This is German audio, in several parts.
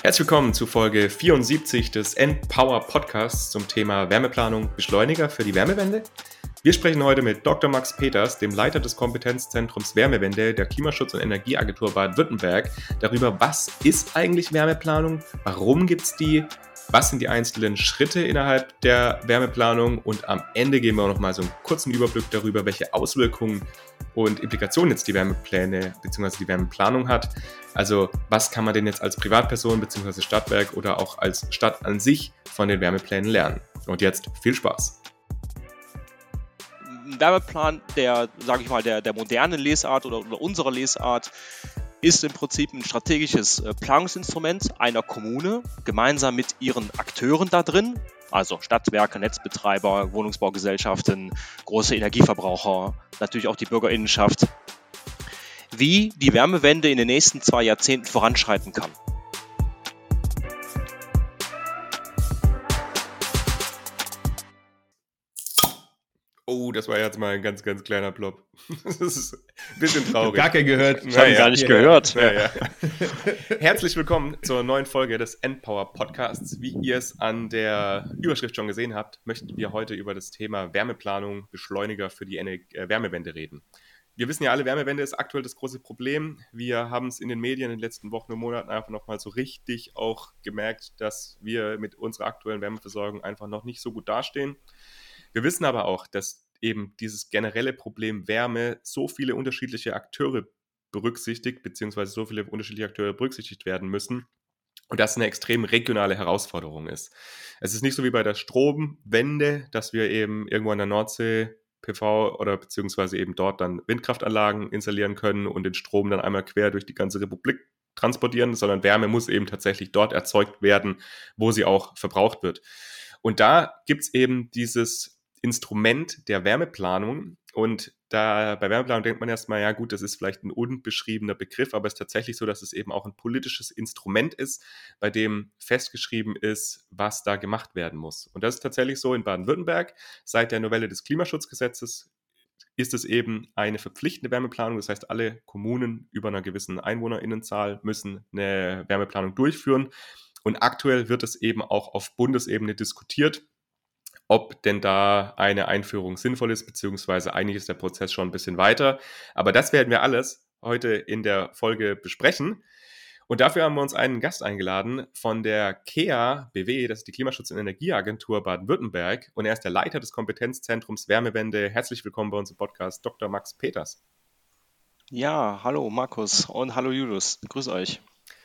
Herzlich willkommen zu Folge 74 des Endpower Podcasts zum Thema Wärmeplanung Beschleuniger für die Wärmewende. Wir sprechen heute mit Dr. Max Peters, dem Leiter des Kompetenzzentrums Wärmewende der Klimaschutz- und Energieagentur Baden-Württemberg, darüber, was ist eigentlich Wärmeplanung, warum gibt es die, was sind die einzelnen Schritte innerhalb der Wärmeplanung und am Ende geben wir auch noch mal so einen kurzen Überblick darüber, welche Auswirkungen und Implikationen jetzt die Wärmepläne bzw. die Wärmeplanung hat. Also was kann man denn jetzt als Privatperson bzw. Stadtwerk oder auch als Stadt an sich von den Wärmeplänen lernen? Und jetzt viel Spaß. Ein Wärmeplan der, sage ich mal, der, der modernen Lesart oder, oder unserer Lesart ist im Prinzip ein strategisches äh, Planungsinstrument einer Kommune gemeinsam mit ihren Akteuren da drin, also Stadtwerke, Netzbetreiber, Wohnungsbaugesellschaften, große Energieverbraucher, natürlich auch die Bürgerinnenschaft, wie die Wärmewende in den nächsten zwei Jahrzehnten voranschreiten kann. Oh, das war jetzt mal ein ganz, ganz kleiner Plop. Das ist ein bisschen traurig. Gar kein gehört. Ich habe gar nicht ja. gehört. Ja, ja. Herzlich willkommen zur neuen Folge des Endpower Podcasts. Wie ihr es an der Überschrift schon gesehen habt, möchten wir heute über das Thema Wärmeplanung, Beschleuniger für die äh, Wärmewende reden. Wir wissen ja alle, Wärmewende ist aktuell das große Problem. Wir haben es in den Medien in den letzten Wochen und Monaten einfach nochmal so richtig auch gemerkt, dass wir mit unserer aktuellen Wärmeversorgung einfach noch nicht so gut dastehen. Wir wissen aber auch, dass eben dieses generelle Problem Wärme so viele unterschiedliche Akteure berücksichtigt, beziehungsweise so viele unterschiedliche Akteure berücksichtigt werden müssen und das eine extrem regionale Herausforderung ist. Es ist nicht so wie bei der Stromwende, dass wir eben irgendwo an der Nordsee PV oder beziehungsweise eben dort dann Windkraftanlagen installieren können und den Strom dann einmal quer durch die ganze Republik transportieren, sondern Wärme muss eben tatsächlich dort erzeugt werden, wo sie auch verbraucht wird. Und da gibt es eben dieses Instrument der Wärmeplanung. Und da bei Wärmeplanung denkt man erstmal, ja gut, das ist vielleicht ein unbeschriebener Begriff, aber es ist tatsächlich so, dass es eben auch ein politisches Instrument ist, bei dem festgeschrieben ist, was da gemacht werden muss. Und das ist tatsächlich so in Baden-Württemberg. Seit der Novelle des Klimaschutzgesetzes ist es eben eine verpflichtende Wärmeplanung. Das heißt, alle Kommunen über einer gewissen Einwohnerinnenzahl müssen eine Wärmeplanung durchführen. Und aktuell wird es eben auch auf Bundesebene diskutiert ob denn da eine Einführung sinnvoll ist, beziehungsweise eigentlich ist der Prozess schon ein bisschen weiter. Aber das werden wir alles heute in der Folge besprechen. Und dafür haben wir uns einen Gast eingeladen von der KEA BW, das ist die Klimaschutz- und Energieagentur Baden-Württemberg. Und er ist der Leiter des Kompetenzzentrums Wärmewende. Herzlich willkommen bei uns im Podcast, Dr. Max Peters. Ja, hallo Markus und hallo Julius. Grüß euch.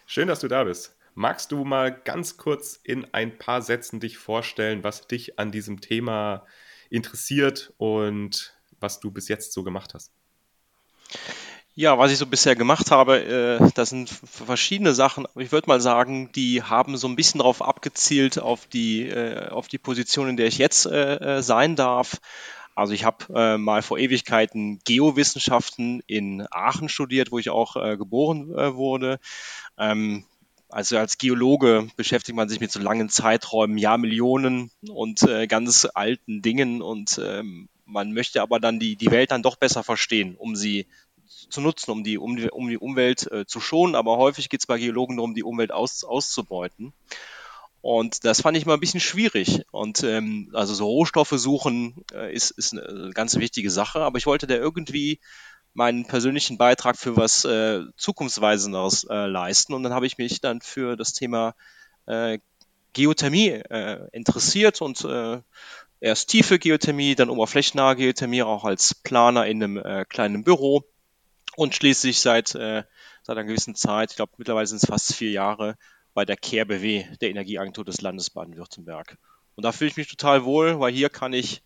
Schön, dass du da bist. Magst du mal ganz kurz in ein paar Sätzen dich vorstellen, was dich an diesem Thema interessiert und was du bis jetzt so gemacht hast? Ja, was ich so bisher gemacht habe, äh, das sind verschiedene Sachen. Ich würde mal sagen, die haben so ein bisschen darauf abgezielt, auf die, äh, auf die Position, in der ich jetzt äh, sein darf. Also ich habe mal vor Ewigkeiten Geowissenschaften in Aachen studiert, wo ich auch geboren wurde. Ähm, also als Geologe beschäftigt man sich mit so langen Zeiträumen, Jahrmillionen und äh, ganz alten Dingen und ähm, man möchte aber dann die, die Welt dann doch besser verstehen, um sie zu nutzen, um die, um die, um die Umwelt äh, zu schonen. Aber häufig geht es bei Geologen darum, die Umwelt aus, auszubeuten. Und das fand ich mal ein bisschen schwierig. Und ähm, also so Rohstoffe suchen äh, ist, ist eine ganz wichtige Sache. Aber ich wollte da irgendwie meinen persönlichen Beitrag für was äh, Zukunftsweisenderes äh, leisten. Und dann habe ich mich dann für das Thema äh, Geothermie äh, interessiert und äh, erst tiefe Geothermie, dann oberflächennahe Geothermie, auch als Planer in einem äh, kleinen Büro und schließlich seit, seit einer gewissen Zeit, ich glaube mittlerweile sind es fast vier Jahre, bei der CareBW, der Energieagentur des Landes Baden-Württemberg. Und da fühle ich mich total wohl, weil hier kann ich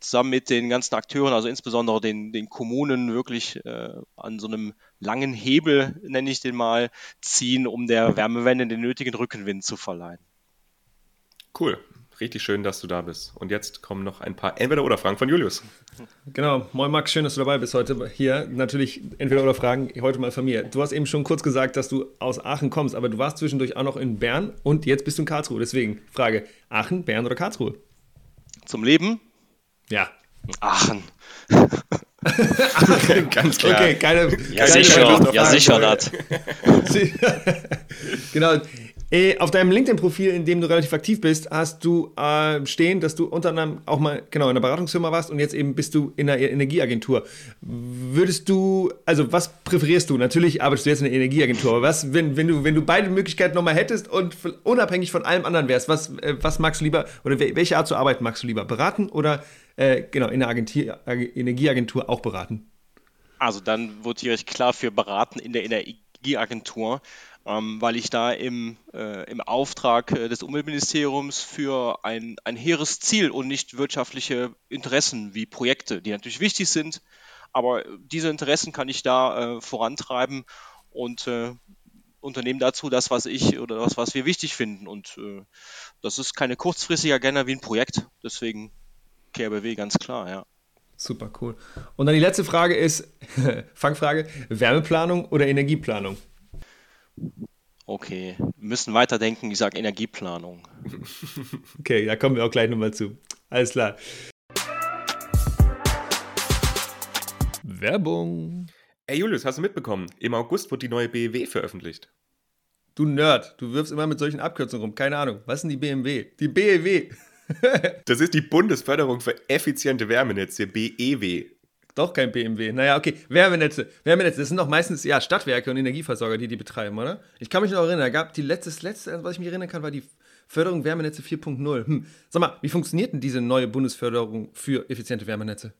zusammen mit den ganzen Akteuren, also insbesondere den, den Kommunen, wirklich äh, an so einem langen Hebel, nenne ich den mal, ziehen, um der Wärmewende den nötigen Rückenwind zu verleihen. Cool. Richtig schön, dass du da bist. Und jetzt kommen noch ein paar Entweder-Oder-Fragen von Julius. Genau. Moin Max, schön, dass du dabei bist heute hier. Natürlich Entweder-Oder-Fragen heute mal von mir. Du hast eben schon kurz gesagt, dass du aus Aachen kommst, aber du warst zwischendurch auch noch in Bern und jetzt bist du in Karlsruhe. Deswegen Frage, Aachen, Bern oder Karlsruhe? Zum Leben ja. Aachen. okay, ganz klar. Okay, keine, ja, keine sicher, ja, sicher das. genau. Äh, auf deinem LinkedIn-Profil, in dem du relativ aktiv bist, hast du äh, stehen, dass du unter anderem auch mal genau in einer Beratungsfirma warst und jetzt eben bist du in einer Energieagentur. Würdest du, also was präferierst du? Natürlich arbeitest du jetzt in einer Energieagentur, aber was, wenn, wenn, du, wenn du beide Möglichkeiten nochmal hättest und unabhängig von allem anderen wärst, was, äh, was magst du lieber oder welche Art zu arbeiten magst du lieber? Beraten oder äh, genau in einer Agentur, Energieagentur auch beraten? Also dann votiere ich klar für Beraten in der Energieagentur ähm, weil ich da im, äh, im Auftrag äh, des Umweltministeriums für ein, ein hehres Ziel und nicht wirtschaftliche Interessen wie Projekte, die natürlich wichtig sind, aber diese Interessen kann ich da äh, vorantreiben und äh, unternehmen dazu das, was ich oder das, was wir wichtig finden. Und äh, das ist keine kurzfristige Agenda wie ein Projekt. Deswegen KRBW ganz klar, ja. Super cool. Und dann die letzte Frage ist, Fangfrage, Wärmeplanung oder Energieplanung? Okay, wir müssen weiterdenken. Ich sage Energieplanung. okay, da kommen wir auch gleich nochmal zu. Alles klar. Werbung. Ey Julius, hast du mitbekommen? Im August wird die neue BEW veröffentlicht. Du Nerd, du wirfst immer mit solchen Abkürzungen rum. Keine Ahnung. Was ist denn die BMW? Die BEW. das ist die Bundesförderung für effiziente Wärmenetze, BEW. Doch kein BMW. Naja, okay. Wärmenetze. Wärmenetze, das sind doch meistens ja, Stadtwerke und Energieversorger, die die betreiben, oder? Ich kann mich noch erinnern, da gab die letzte, das letzte, was ich mich erinnern kann, war die Förderung Wärmenetze 4.0. Hm. Sag mal, wie funktioniert denn diese neue Bundesförderung für effiziente Wärmenetze?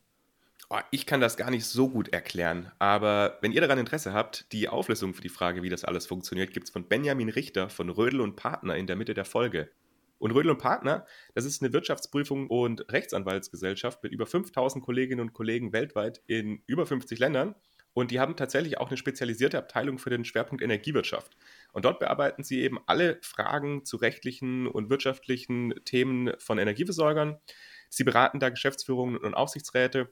Oh, ich kann das gar nicht so gut erklären, aber wenn ihr daran Interesse habt, die Auflösung für die Frage, wie das alles funktioniert, gibt es von Benjamin Richter von Rödel und Partner in der Mitte der Folge. Und Rödel und Partner, das ist eine Wirtschaftsprüfung und Rechtsanwaltsgesellschaft mit über 5000 Kolleginnen und Kollegen weltweit in über 50 Ländern. Und die haben tatsächlich auch eine spezialisierte Abteilung für den Schwerpunkt Energiewirtschaft. Und dort bearbeiten sie eben alle Fragen zu rechtlichen und wirtschaftlichen Themen von Energieversorgern. Sie beraten da Geschäftsführungen und Aufsichtsräte,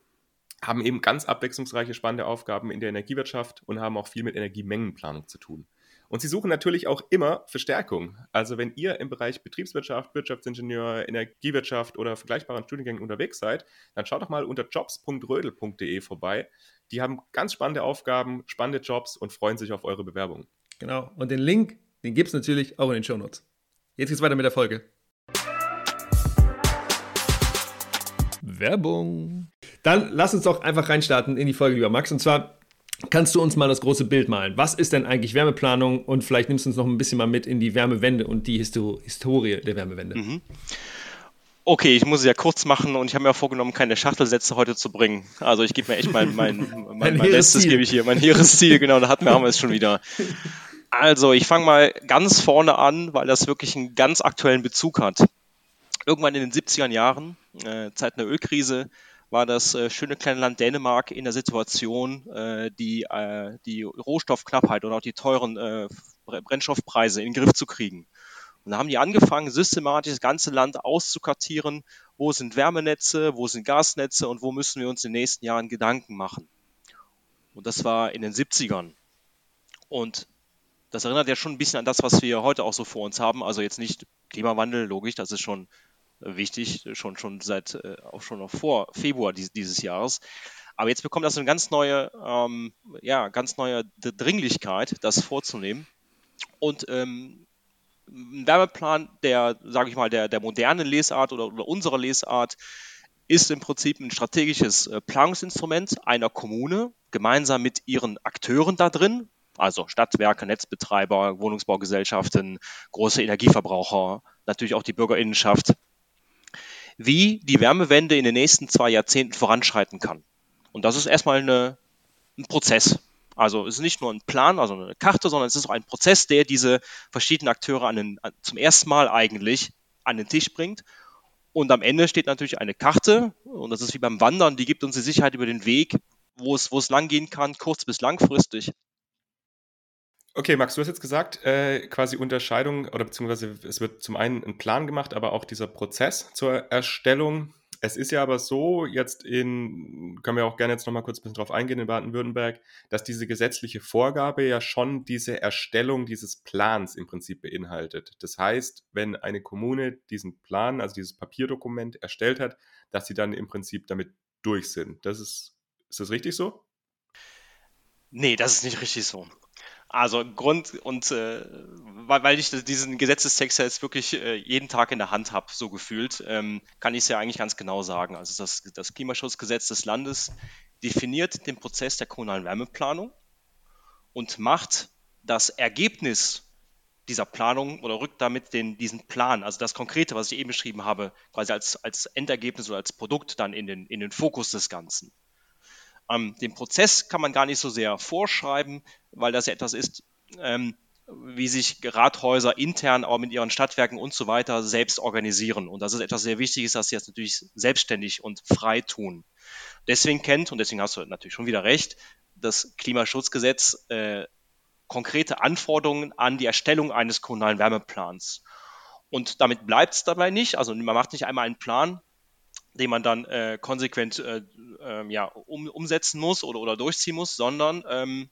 haben eben ganz abwechslungsreiche, spannende Aufgaben in der Energiewirtschaft und haben auch viel mit Energiemengenplanung zu tun. Und sie suchen natürlich auch immer Verstärkung. Also wenn ihr im Bereich Betriebswirtschaft, Wirtschaftsingenieur, Energiewirtschaft oder vergleichbaren Studiengängen unterwegs seid, dann schaut doch mal unter jobs.rödel.de vorbei. Die haben ganz spannende Aufgaben, spannende Jobs und freuen sich auf eure Bewerbung. Genau. Und den Link, den gibt es natürlich auch in den Shownotes. Jetzt geht's weiter mit der Folge. Werbung. Dann lass uns doch einfach reinstarten in die Folge, lieber Max. Und zwar Kannst du uns mal das große Bild malen? Was ist denn eigentlich Wärmeplanung? Und vielleicht nimmst du uns noch ein bisschen mal mit in die Wärmewende und die Histor Historie der Wärmewende. Mhm. Okay, ich muss es ja kurz machen und ich habe mir vorgenommen, keine Schachtelsätze heute zu bringen. Also ich gebe mir echt mein, mein, mein, mein Bestes, gebe ich hier, mein hehres Ziel, genau, da hatten wir, haben wir es schon wieder. Also ich fange mal ganz vorne an, weil das wirklich einen ganz aktuellen Bezug hat. Irgendwann in den 70er Jahren, äh, Zeit der Ölkrise, war das äh, schöne kleine Land Dänemark in der Situation, äh, die, äh, die Rohstoffknappheit und auch die teuren Brennstoffpreise in den Griff zu kriegen. Und da haben die angefangen, systematisch das ganze Land auszukartieren, wo sind Wärmenetze, wo sind Gasnetze und wo müssen wir uns in den nächsten Jahren Gedanken machen. Und das war in den 70ern. Und das erinnert ja schon ein bisschen an das, was wir heute auch so vor uns haben. Also jetzt nicht Klimawandel, logisch, das ist schon wichtig, schon, schon seit, äh, auch schon noch vor Februar dies, dieses Jahres. Aber jetzt bekommt das eine ganz neue, ähm, ja, ganz neue Dringlichkeit, das vorzunehmen. Und ähm, ein Wärmeplan der, sage ich mal, der, der modernen Lesart oder, oder unserer Lesart ist im Prinzip ein strategisches äh, Planungsinstrument einer Kommune, gemeinsam mit ihren Akteuren da drin, also Stadtwerke, Netzbetreiber, Wohnungsbaugesellschaften, große Energieverbraucher, natürlich auch die Bürgerinnenschaft, wie die Wärmewende in den nächsten zwei Jahrzehnten voranschreiten kann. Und das ist erstmal eine, ein Prozess. Also es ist nicht nur ein Plan, also eine Karte, sondern es ist auch ein Prozess, der diese verschiedenen Akteure an den, zum ersten Mal eigentlich an den Tisch bringt. Und am Ende steht natürlich eine Karte, und das ist wie beim Wandern, die gibt uns die Sicherheit über den Weg, wo es, wo es lang gehen kann, kurz- bis langfristig. Okay, Max, du hast jetzt gesagt, äh, quasi Unterscheidung oder beziehungsweise es wird zum einen ein Plan gemacht, aber auch dieser Prozess zur Erstellung. Es ist ja aber so, jetzt in, können wir auch gerne jetzt nochmal kurz ein bisschen drauf eingehen in Baden-Württemberg, dass diese gesetzliche Vorgabe ja schon diese Erstellung dieses Plans im Prinzip beinhaltet. Das heißt, wenn eine Kommune diesen Plan, also dieses Papierdokument erstellt hat, dass sie dann im Prinzip damit durch sind. Das ist, ist das richtig so? Nee, das ist nicht richtig so. Also Grund und äh, weil, ich diesen Gesetzestext jetzt wirklich äh, jeden Tag in der Hand habe, so gefühlt, ähm, kann ich es ja eigentlich ganz genau sagen. Also das, das Klimaschutzgesetz des Landes definiert den Prozess der kommunalen Wärmeplanung und macht das Ergebnis dieser Planung oder rückt damit den, diesen Plan, also das Konkrete, was ich eben beschrieben habe, quasi als, als Endergebnis oder als Produkt dann in den, in den Fokus des Ganzen. Ähm, den Prozess kann man gar nicht so sehr vorschreiben, weil das ja etwas ist, ähm, wie sich Rathäuser intern, aber mit ihren Stadtwerken und so weiter selbst organisieren. Und das ist etwas sehr Wichtiges, dass sie das natürlich selbstständig und frei tun. Deswegen kennt, und deswegen hast du natürlich schon wieder recht, das Klimaschutzgesetz äh, konkrete Anforderungen an die Erstellung eines kommunalen Wärmeplans. Und damit bleibt es dabei nicht. Also man macht nicht einmal einen Plan, den man dann äh, konsequent äh, äh, ja, um, umsetzen muss oder, oder durchziehen muss, sondern ähm,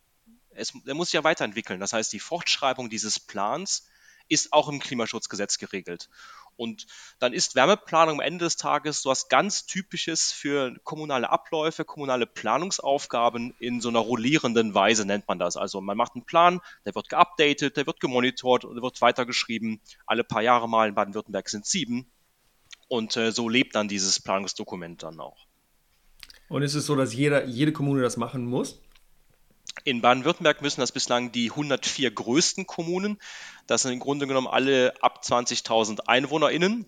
es, er muss sich ja weiterentwickeln. Das heißt, die Fortschreibung dieses Plans ist auch im Klimaschutzgesetz geregelt. Und dann ist Wärmeplanung am Ende des Tages so was ganz Typisches für kommunale Abläufe, kommunale Planungsaufgaben in so einer rollierenden Weise nennt man das. Also man macht einen Plan, der wird geupdatet, der wird gemonitort und der wird weitergeschrieben. Alle paar Jahre mal in Baden-Württemberg sind sieben. Und äh, so lebt dann dieses Planungsdokument dann auch. Und ist es so, dass jeder, jede Kommune das machen muss? In Baden-Württemberg müssen das bislang die 104 größten Kommunen. Das sind im Grunde genommen alle ab 20.000 EinwohnerInnen.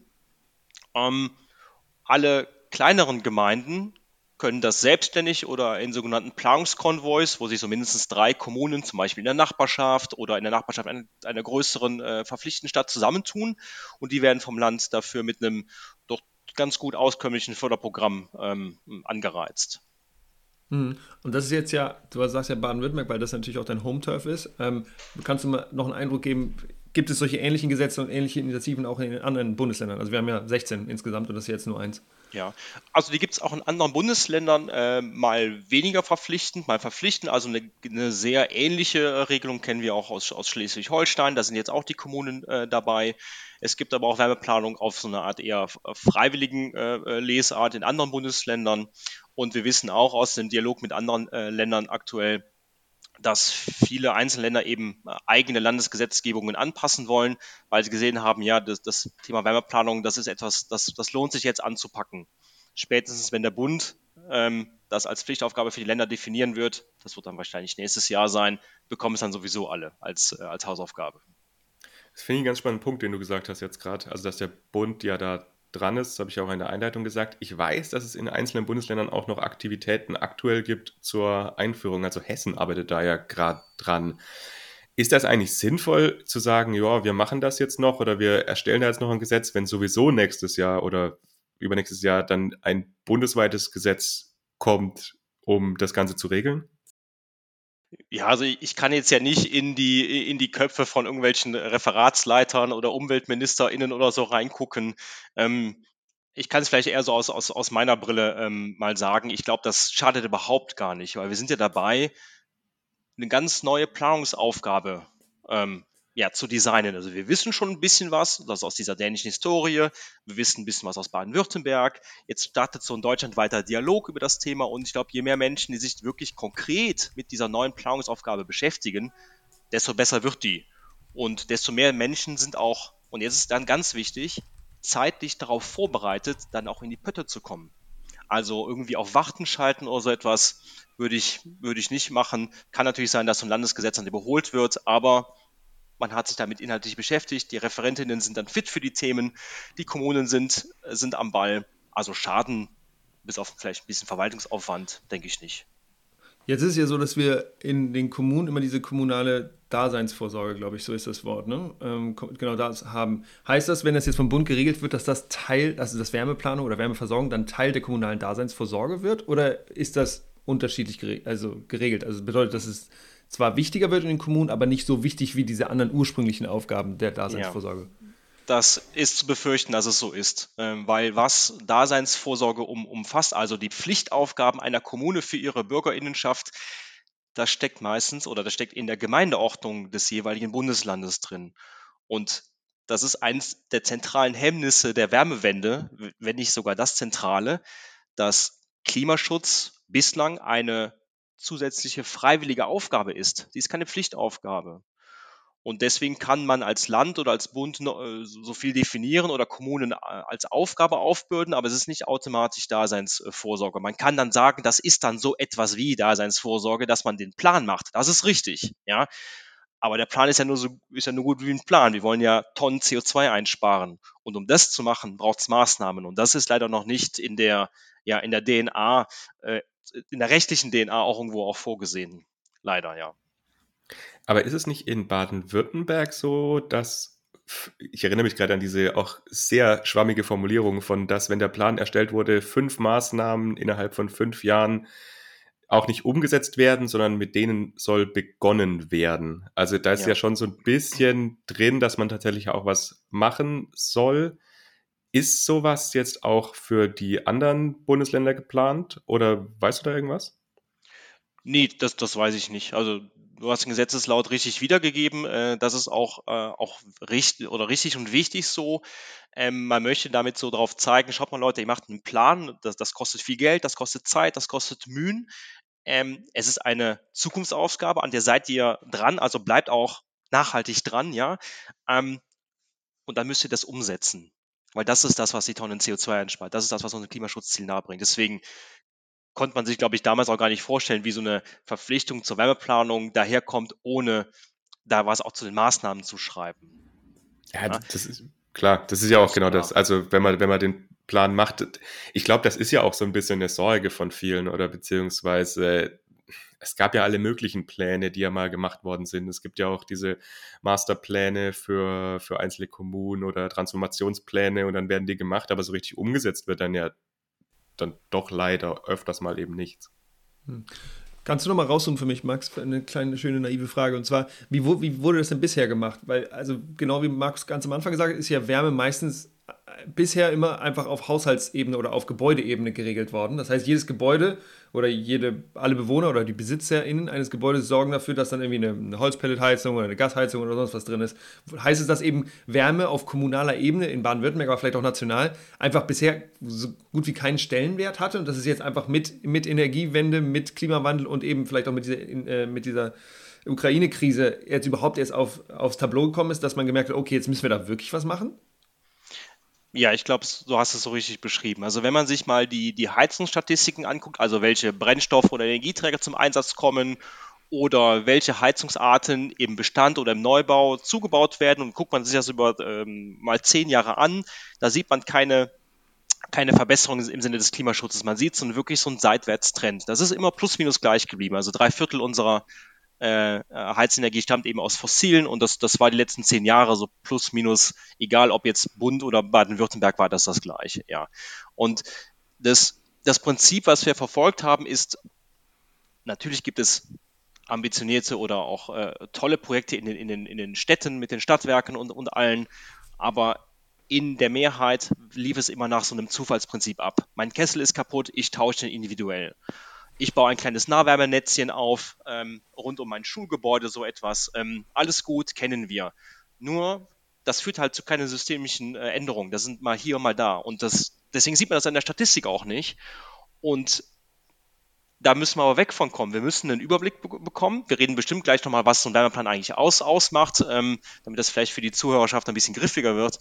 Ähm, alle kleineren Gemeinden können das selbstständig oder in sogenannten Planungskonvois, wo sich so mindestens drei Kommunen, zum Beispiel in der Nachbarschaft oder in der Nachbarschaft einer, einer größeren äh, verpflichtenden Stadt zusammentun. Und die werden vom Land dafür mit einem doch ganz gut auskömmlichen Förderprogramm ähm, angereizt. Mhm. Und das ist jetzt ja, du sagst ja Baden-Württemberg, weil das natürlich auch dein Home-Turf ist. Ähm, kannst du mal noch einen Eindruck geben, gibt es solche ähnlichen Gesetze und ähnliche Initiativen auch in den anderen Bundesländern? Also wir haben ja 16 insgesamt und das ist jetzt nur eins. Ja, also die gibt es auch in anderen Bundesländern äh, mal weniger verpflichtend, mal verpflichtend. Also eine, eine sehr ähnliche äh, Regelung kennen wir auch aus, aus Schleswig-Holstein. Da sind jetzt auch die Kommunen äh, dabei. Es gibt aber auch Wärmeplanung auf so eine Art eher freiwilligen äh, äh, Lesart in anderen Bundesländern. Und wir wissen auch aus dem Dialog mit anderen äh, Ländern aktuell, dass viele Einzelländer eben äh, eigene Landesgesetzgebungen anpassen wollen, weil sie gesehen haben, ja, das, das Thema Wärmeplanung, das ist etwas, das, das lohnt sich jetzt anzupacken. Spätestens, wenn der Bund ähm, das als Pflichtaufgabe für die Länder definieren wird, das wird dann wahrscheinlich nächstes Jahr sein, bekommen es dann sowieso alle als, äh, als Hausaufgabe. Das finde ich einen ganz spannenden Punkt, den du gesagt hast jetzt gerade. Also, dass der Bund ja da dran ist, das habe ich auch in der Einleitung gesagt. Ich weiß, dass es in einzelnen Bundesländern auch noch Aktivitäten aktuell gibt zur Einführung. Also Hessen arbeitet da ja gerade dran. Ist das eigentlich sinnvoll zu sagen, ja, wir machen das jetzt noch oder wir erstellen da jetzt noch ein Gesetz, wenn sowieso nächstes Jahr oder übernächstes Jahr dann ein bundesweites Gesetz kommt, um das Ganze zu regeln? Ja, also ich kann jetzt ja nicht in die, in die Köpfe von irgendwelchen Referatsleitern oder UmweltministerInnen oder so reingucken. Ähm, ich kann es vielleicht eher so aus, aus, aus meiner Brille ähm, mal sagen. Ich glaube, das schadet überhaupt gar nicht, weil wir sind ja dabei, eine ganz neue Planungsaufgabe ähm, ja, zu designen. Also wir wissen schon ein bisschen was, das aus dieser dänischen Historie, wir wissen ein bisschen was aus Baden-Württemberg. Jetzt startet so ein deutschlandweiter Dialog über das Thema und ich glaube, je mehr Menschen, die sich wirklich konkret mit dieser neuen Planungsaufgabe beschäftigen, desto besser wird die. Und desto mehr Menschen sind auch, und jetzt ist dann ganz wichtig, zeitlich darauf vorbereitet, dann auch in die Pötte zu kommen. Also irgendwie auf Warten schalten oder so etwas würde ich, würde ich nicht machen. Kann natürlich sein, dass so ein Landesgesetz dann überholt wird, aber man hat sich damit inhaltlich beschäftigt, die Referentinnen sind dann fit für die Themen, die Kommunen sind, sind am Ball. Also Schaden, bis auf vielleicht ein bisschen Verwaltungsaufwand, denke ich nicht. Jetzt ist es ja so, dass wir in den Kommunen immer diese kommunale Daseinsvorsorge, glaube ich, so ist das Wort, ne? Ähm, genau das haben. Heißt das, wenn das jetzt vom Bund geregelt wird, dass das Teil, also das Wärmeplanung oder Wärmeversorgung dann Teil der kommunalen Daseinsvorsorge wird? Oder ist das unterschiedlich geregelt? Also, geregelt? also bedeutet, dass es zwar wichtiger wird in den Kommunen, aber nicht so wichtig wie diese anderen ursprünglichen Aufgaben der Daseinsvorsorge. Ja. Das ist zu befürchten, dass es so ist, ähm, weil was Daseinsvorsorge um, umfasst, also die Pflichtaufgaben einer Kommune für ihre Bürgerinnenschaft, das steckt meistens oder das steckt in der Gemeindeordnung des jeweiligen Bundeslandes drin. Und das ist eines der zentralen Hemmnisse der Wärmewende, wenn nicht sogar das zentrale, dass Klimaschutz bislang eine zusätzliche freiwillige Aufgabe ist. Sie ist keine Pflichtaufgabe. Und deswegen kann man als Land oder als Bund äh, so viel definieren oder Kommunen äh, als Aufgabe aufbürden, aber es ist nicht automatisch Daseinsvorsorge. Man kann dann sagen, das ist dann so etwas wie Daseinsvorsorge, dass man den Plan macht. Das ist richtig, ja. Aber der Plan ist ja nur so, ist ja nur gut wie ein Plan. Wir wollen ja Tonnen CO2 einsparen. Und um das zu machen, braucht es Maßnahmen. Und das ist leider noch nicht in der, ja, in der DNA, äh, in der rechtlichen DNA auch irgendwo auch vorgesehen. Leider, ja. Aber ist es nicht in Baden-Württemberg so, dass ich erinnere mich gerade an diese auch sehr schwammige Formulierung von, dass wenn der Plan erstellt wurde, fünf Maßnahmen innerhalb von fünf Jahren auch nicht umgesetzt werden, sondern mit denen soll begonnen werden. Also da ist ja, ja schon so ein bisschen drin, dass man tatsächlich auch was machen soll. Ist sowas jetzt auch für die anderen Bundesländer geplant oder weißt du da irgendwas? Nee, das, das weiß ich nicht. Also du hast den Gesetzeslaut richtig wiedergegeben. Äh, das ist auch, äh, auch richtig oder richtig und wichtig so. Ähm, man möchte damit so darauf zeigen, schaut mal Leute, ihr macht einen Plan, das, das kostet viel Geld, das kostet Zeit, das kostet Mühen. Ähm, es ist eine Zukunftsaufgabe, an der seid ihr dran, also bleibt auch nachhaltig dran, ja. Ähm, und dann müsst ihr das umsetzen. Weil das ist das, was die Tonnen CO2 einspart. Das ist das, was unser Klimaschutzziel nahebringt. Deswegen konnte man sich, glaube ich, damals auch gar nicht vorstellen, wie so eine Verpflichtung zur Wärmeplanung daherkommt, ohne da was auch zu den Maßnahmen zu schreiben. Ja, ja? das ist klar, das ist ja auch genau das. Also wenn man, wenn man den Plan macht, ich glaube, das ist ja auch so ein bisschen eine Sorge von vielen oder beziehungsweise es gab ja alle möglichen Pläne, die ja mal gemacht worden sind. Es gibt ja auch diese Masterpläne für, für einzelne Kommunen oder Transformationspläne und dann werden die gemacht, aber so richtig umgesetzt wird dann ja dann doch leider öfters mal eben nichts. Hm. Kannst du noch mal rauszoomen für mich, Max, eine kleine, schöne, naive Frage. Und zwar, wie, wie wurde das denn bisher gemacht? Weil, also genau wie Max ganz am Anfang gesagt hat, ist ja Wärme meistens bisher immer einfach auf Haushaltsebene oder auf Gebäudeebene geregelt worden. Das heißt, jedes Gebäude oder jede, alle Bewohner oder die BesitzerInnen eines Gebäudes sorgen dafür, dass dann irgendwie eine, eine Holzpelletheizung oder eine Gasheizung oder sonst was drin ist. Heißt es, dass eben Wärme auf kommunaler Ebene in Baden-Württemberg, aber vielleicht auch national, einfach bisher so gut wie keinen Stellenwert hatte und dass es jetzt einfach mit, mit Energiewende, mit Klimawandel und eben vielleicht auch mit dieser, äh, mit dieser Ukraine-Krise jetzt überhaupt erst auf, aufs Tableau gekommen ist, dass man gemerkt hat, okay, jetzt müssen wir da wirklich was machen? Ja, ich glaube, du hast es so richtig beschrieben. Also wenn man sich mal die, die Heizungsstatistiken anguckt, also welche Brennstoffe oder Energieträger zum Einsatz kommen oder welche Heizungsarten im Bestand oder im Neubau zugebaut werden und guckt man sich das über ähm, mal zehn Jahre an, da sieht man keine, keine Verbesserung im Sinne des Klimaschutzes. Man sieht so wirklich so einen Seitwärtstrend. Das ist immer plus minus gleich geblieben. Also drei Viertel unserer äh, Heizenergie stammt eben aus Fossilen und das, das war die letzten zehn Jahre so plus minus, egal ob jetzt Bund oder Baden-Württemberg war das das gleiche, ja. Und das, das Prinzip, was wir verfolgt haben, ist, natürlich gibt es ambitionierte oder auch äh, tolle Projekte in den, in, den, in den Städten mit den Stadtwerken und, und allen, aber in der Mehrheit lief es immer nach so einem Zufallsprinzip ab. Mein Kessel ist kaputt, ich tausche den individuell ich baue ein kleines Nahwärmenetzchen auf, ähm, rund um mein Schulgebäude, so etwas. Ähm, alles gut, kennen wir. Nur, das führt halt zu keinen systemischen äh, Änderungen. Das sind mal hier, mal da. Und das, deswegen sieht man das in der Statistik auch nicht. Und da müssen wir aber weg von kommen. Wir müssen einen Überblick be bekommen. Wir reden bestimmt gleich nochmal, was so ein Wärmeplan eigentlich aus, ausmacht, ähm, damit das vielleicht für die Zuhörerschaft ein bisschen griffiger wird.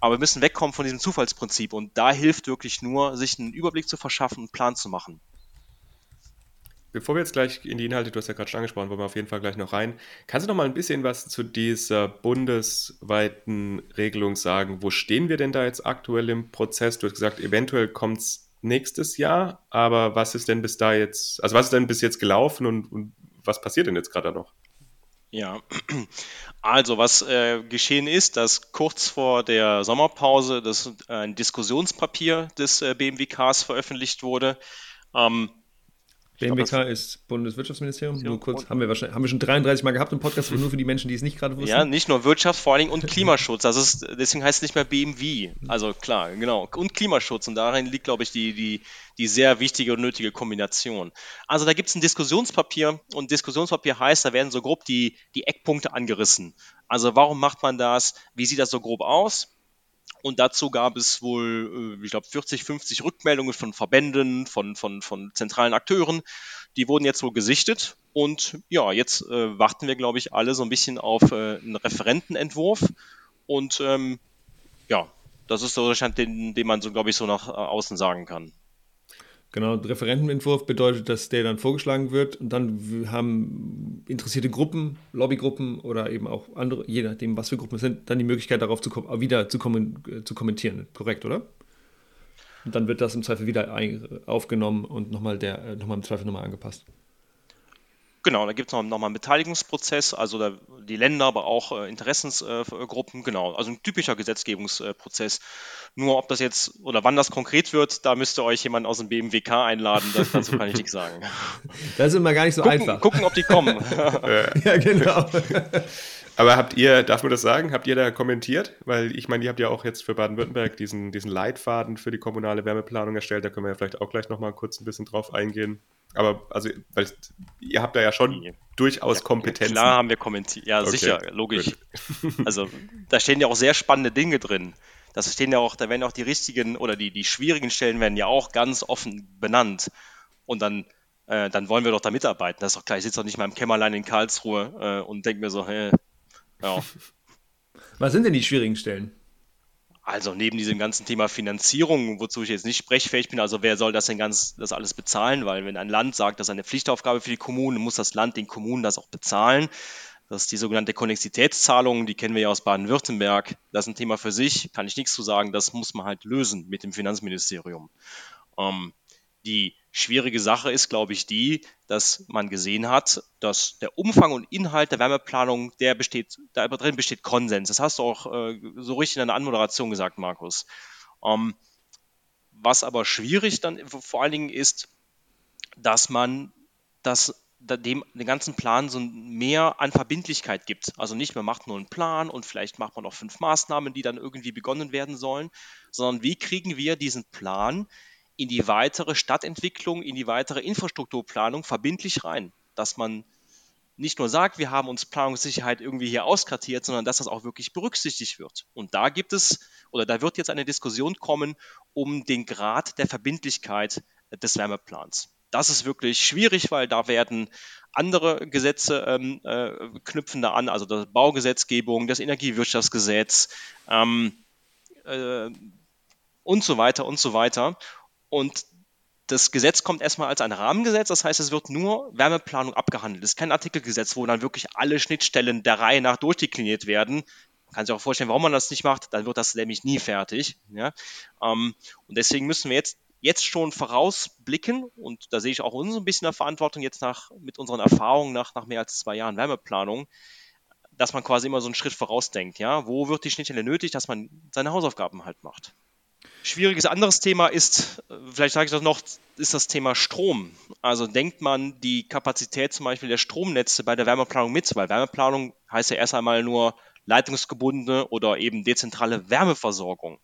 Aber wir müssen wegkommen von diesem Zufallsprinzip. Und da hilft wirklich nur, sich einen Überblick zu verschaffen und einen Plan zu machen. Bevor wir jetzt gleich in die Inhalte, du hast ja gerade schon angesprochen, wollen wir auf jeden Fall gleich noch rein. Kannst du noch mal ein bisschen was zu dieser bundesweiten Regelung sagen? Wo stehen wir denn da jetzt aktuell im Prozess? Du hast gesagt, eventuell kommt es nächstes Jahr, aber was ist denn bis da jetzt, also was ist denn bis jetzt gelaufen und, und was passiert denn jetzt gerade noch? Ja, also was äh, geschehen ist, dass kurz vor der Sommerpause das, äh, ein Diskussionspapier des äh, BMWKs veröffentlicht wurde. Ähm, BMWK glaub, ist Bundeswirtschaftsministerium. Nur kurz, haben wir, wahrscheinlich, haben wir schon 33 Mal gehabt im Podcast, nur für die Menschen, die es nicht gerade wussten. Ja, nicht nur Wirtschaft, vor allen Dingen und Klimaschutz. Also ist, deswegen heißt es nicht mehr BMW. Also klar, genau. Und Klimaschutz. Und darin liegt, glaube ich, die, die, die sehr wichtige und nötige Kombination. Also da gibt es ein Diskussionspapier und Diskussionspapier heißt, da werden so grob die, die Eckpunkte angerissen. Also warum macht man das? Wie sieht das so grob aus? Und dazu gab es wohl, äh, ich glaube, 40, 50 Rückmeldungen von Verbänden, von, von, von zentralen Akteuren. Die wurden jetzt wohl gesichtet. Und ja, jetzt äh, warten wir, glaube ich, alle so ein bisschen auf äh, einen Referentenentwurf. Und ähm, ja, das ist so der Stand, den, den man so, glaube ich, so nach außen sagen kann. Genau, Referentenentwurf bedeutet, dass der dann vorgeschlagen wird und dann haben interessierte Gruppen, Lobbygruppen oder eben auch andere, je nachdem, was für Gruppen es sind, dann die Möglichkeit darauf zu wieder zu, kommen, zu kommentieren. Korrekt, oder? Und dann wird das im Zweifel wieder aufgenommen und nochmal der, äh, nochmal im Zweifel nochmal angepasst. Genau, da gibt es noch, noch mal einen Beteiligungsprozess, also da, die Länder, aber auch äh, Interessensgruppen, äh, genau, also ein typischer Gesetzgebungsprozess. Nur ob das jetzt oder wann das konkret wird, da müsste euch jemand aus dem BMWK einladen, das, dazu kann ich nichts sagen. Das ist immer gar nicht so gucken, einfach. Gucken, ob die kommen. ja, genau. Aber habt ihr, darf man das sagen, habt ihr da kommentiert? Weil ich meine, ihr habt ja auch jetzt für Baden-Württemberg diesen, diesen Leitfaden für die kommunale Wärmeplanung erstellt. Da können wir ja vielleicht auch gleich nochmal kurz ein bisschen drauf eingehen. Aber also, weil ihr habt da ja schon nee. durchaus ja, Kompetenzen. Klar haben wir kommentiert. Ja, okay, sicher, logisch. also da stehen ja auch sehr spannende Dinge drin. Das stehen ja auch, da werden auch die richtigen oder die, die schwierigen Stellen werden ja auch ganz offen benannt. Und dann, äh, dann wollen wir doch da mitarbeiten. Das ist doch klar, ich sitze doch nicht mal im Kämmerlein in Karlsruhe äh, und denke mir so, hä, ja. Was sind denn die schwierigen Stellen? Also neben diesem ganzen Thema Finanzierung, wozu ich jetzt nicht sprechfähig bin, also wer soll das denn ganz das alles bezahlen? Weil wenn ein Land sagt, das ist eine Pflichtaufgabe für die Kommunen, muss das Land den Kommunen das auch bezahlen. Das ist die sogenannte Konnexitätszahlung, die kennen wir ja aus Baden-Württemberg. Das ist ein Thema für sich, kann ich nichts zu sagen. Das muss man halt lösen mit dem Finanzministerium. Ähm, die schwierige Sache ist, glaube ich, die, dass man gesehen hat, dass der Umfang und Inhalt der Wärmeplanung, der besteht, da drin besteht Konsens. Das hast du auch äh, so richtig in deiner Anmoderation gesagt, Markus. Ähm, was aber schwierig dann vor allen Dingen ist, dass man das dem den ganzen Plan so mehr an Verbindlichkeit gibt. Also nicht mehr macht nur einen Plan und vielleicht macht man noch fünf Maßnahmen, die dann irgendwie begonnen werden sollen, sondern wie kriegen wir diesen Plan in die weitere Stadtentwicklung, in die weitere Infrastrukturplanung verbindlich rein. Dass man nicht nur sagt, wir haben uns Planungssicherheit irgendwie hier auskartiert, sondern dass das auch wirklich berücksichtigt wird. Und da gibt es oder da wird jetzt eine Diskussion kommen um den Grad der Verbindlichkeit des Wärmeplans. Das ist wirklich schwierig, weil da werden andere Gesetze ähm, äh, knüpfen da an, also die Baugesetzgebung, das Energiewirtschaftsgesetz ähm, äh, und so weiter und so weiter. Und das Gesetz kommt erstmal als ein Rahmengesetz, das heißt, es wird nur Wärmeplanung abgehandelt. Es ist kein Artikelgesetz, wo dann wirklich alle Schnittstellen der Reihe nach durchdekliniert werden. Man kann sich auch vorstellen, warum man das nicht macht, dann wird das nämlich nie fertig. Ja? Ähm, und deswegen müssen wir jetzt, jetzt schon vorausblicken, und da sehe ich auch uns ein bisschen der Verantwortung jetzt nach, mit unseren Erfahrungen nach, nach mehr als zwei Jahren Wärmeplanung, dass man quasi immer so einen Schritt vorausdenkt. Ja? Wo wird die Schnittstelle nötig, dass man seine Hausaufgaben halt macht? Schwieriges anderes Thema ist, vielleicht sage ich das noch, ist das Thema Strom. Also denkt man die Kapazität zum Beispiel der Stromnetze bei der Wärmeplanung mit, weil Wärmeplanung heißt ja erst einmal nur leitungsgebundene oder eben dezentrale Wärmeversorgung.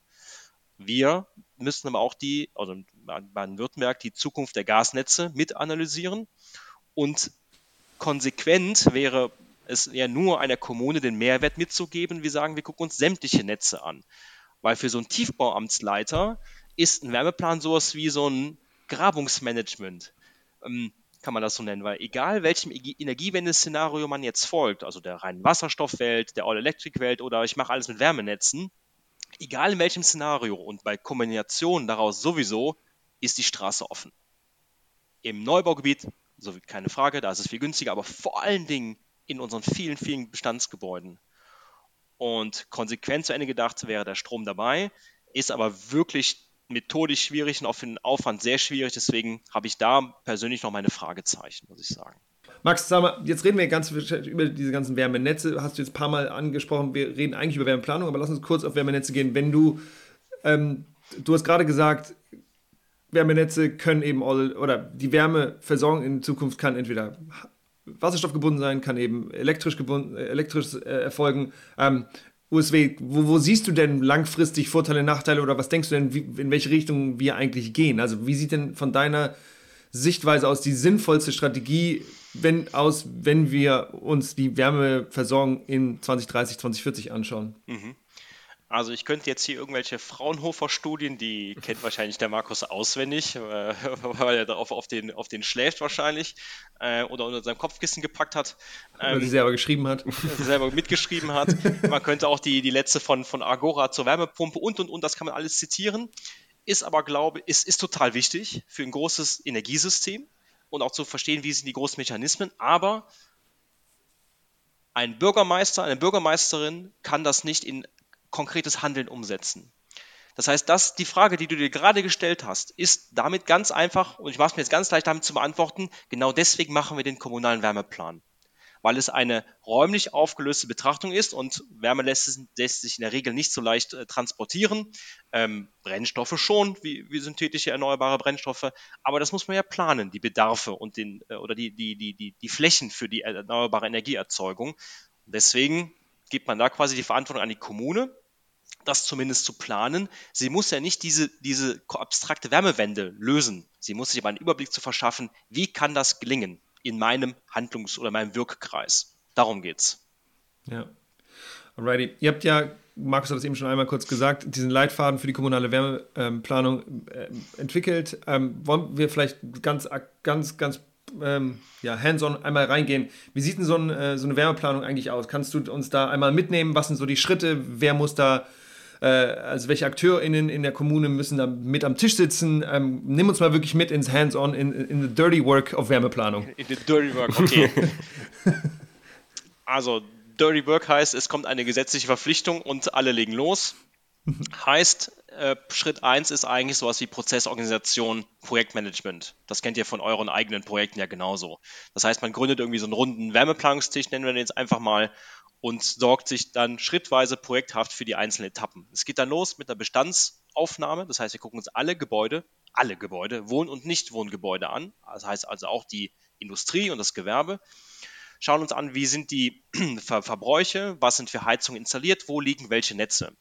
Wir müssen aber auch die, also Baden-Württemberg, die Zukunft der Gasnetze mit analysieren und konsequent wäre es ja nur einer Kommune den Mehrwert mitzugeben. Wir sagen, wir gucken uns sämtliche Netze an. Weil für so einen Tiefbauamtsleiter ist ein Wärmeplan sowas wie so ein Grabungsmanagement. Ähm, kann man das so nennen, weil egal welchem Energiewende-Szenario man jetzt folgt, also der reinen Wasserstoffwelt, der All-Electric-Welt oder ich mache alles mit Wärmenetzen, egal in welchem Szenario und bei Kombinationen daraus sowieso, ist die Straße offen. Im Neubaugebiet, so keine Frage, da ist es viel günstiger, aber vor allen Dingen in unseren vielen, vielen Bestandsgebäuden und konsequent zu Ende gedacht wäre der Strom dabei, ist aber wirklich methodisch schwierig und auf den Aufwand sehr schwierig. Deswegen habe ich da persönlich noch meine Fragezeichen, muss ich sagen. Max, sag mal, jetzt reden wir ganz über diese ganzen Wärmenetze. Hast du jetzt ein paar Mal angesprochen, wir reden eigentlich über Wärmeplanung, aber lass uns kurz auf Wärmenetze gehen. Wenn du, ähm, du hast gerade gesagt, Wärmenetze können eben all, oder die Wärmeversorgung in Zukunft kann entweder wasserstoffgebunden sein, kann eben elektrisch, gebunden, äh, elektrisch äh, erfolgen. Ähm, USW, wo, wo, siehst du denn langfristig Vorteile, Nachteile oder was denkst du denn, wie, in welche Richtung wir eigentlich gehen? Also wie sieht denn von deiner Sichtweise aus die sinnvollste Strategie wenn, aus, wenn wir uns die Wärmeversorgung in 2030, 2040 anschauen? Mhm. Also ich könnte jetzt hier irgendwelche Fraunhofer-Studien, die kennt wahrscheinlich der Markus auswendig, äh, weil er darauf auf den, auf den schläft wahrscheinlich äh, oder unter seinem Kopfkissen gepackt hat. Ähm, weil sie selber geschrieben hat. selber mitgeschrieben hat. Man könnte auch die, die letzte von, von Agora zur Wärmepumpe und und und, das kann man alles zitieren. Ist aber, glaube ich, ist, ist total wichtig für ein großes Energiesystem und auch zu verstehen, wie sind die großen Mechanismen. Aber ein Bürgermeister, eine Bürgermeisterin kann das nicht in konkretes Handeln umsetzen. Das heißt, dass die Frage, die du dir gerade gestellt hast, ist damit ganz einfach, und ich mache es mir jetzt ganz leicht damit zu beantworten, genau deswegen machen wir den kommunalen Wärmeplan weil es eine räumlich aufgelöste Betrachtung ist und Wärme lässt, lässt sich in der Regel nicht so leicht äh, transportieren. Ähm, Brennstoffe schon, wie, wie, synthetische erneuerbare Brennstoffe, aber das muss man ja planen, die Bedarfe und den, äh, oder die, die, die, die, die Flächen für die erneuerbare Energieerzeugung. deswegen gibt man da quasi die Verantwortung an die Kommune, das zumindest zu planen. Sie muss ja nicht diese, diese abstrakte Wärmewende lösen. Sie muss sich aber einen Überblick zu verschaffen, wie kann das gelingen in meinem Handlungs- oder meinem Wirkkreis. Darum geht's. Ja. Alrighty. Ihr habt ja, Markus hat es eben schon einmal kurz gesagt, diesen Leitfaden für die kommunale Wärmeplanung äh, entwickelt. Ähm, wollen wir vielleicht ganz, ganz, ganz ähm, ja, hands-on einmal reingehen. Wie sieht denn so, ein, äh, so, eine Wärmeplanung eigentlich aus? Kannst du uns da einmal mitnehmen? Was sind so die Schritte? Wer muss da äh, also welche AkteurInnen in der Kommune müssen da mit am Tisch sitzen. Ähm, nimm uns mal wirklich mit ins Hands-on, in, in the dirty work of Wärmeplanung. In the dirty work, okay. also, dirty work heißt, es kommt eine gesetzliche Verpflichtung und alle legen los. Heißt, äh, Schritt 1 ist eigentlich sowas wie Prozessorganisation, Projektmanagement. Das kennt ihr von euren eigenen Projekten ja genauso. Das heißt, man gründet irgendwie so einen runden Wärmeplanungstisch, nennen wir den jetzt einfach mal, und sorgt sich dann schrittweise projekthaft für die einzelnen Etappen. Es geht dann los mit einer Bestandsaufnahme, das heißt, wir gucken uns alle Gebäude, alle Gebäude, Wohn- und Nichtwohngebäude an, das heißt also auch die Industrie und das Gewerbe, schauen uns an, wie sind die Ver Verbräuche, was sind für Heizungen installiert, wo liegen welche Netze.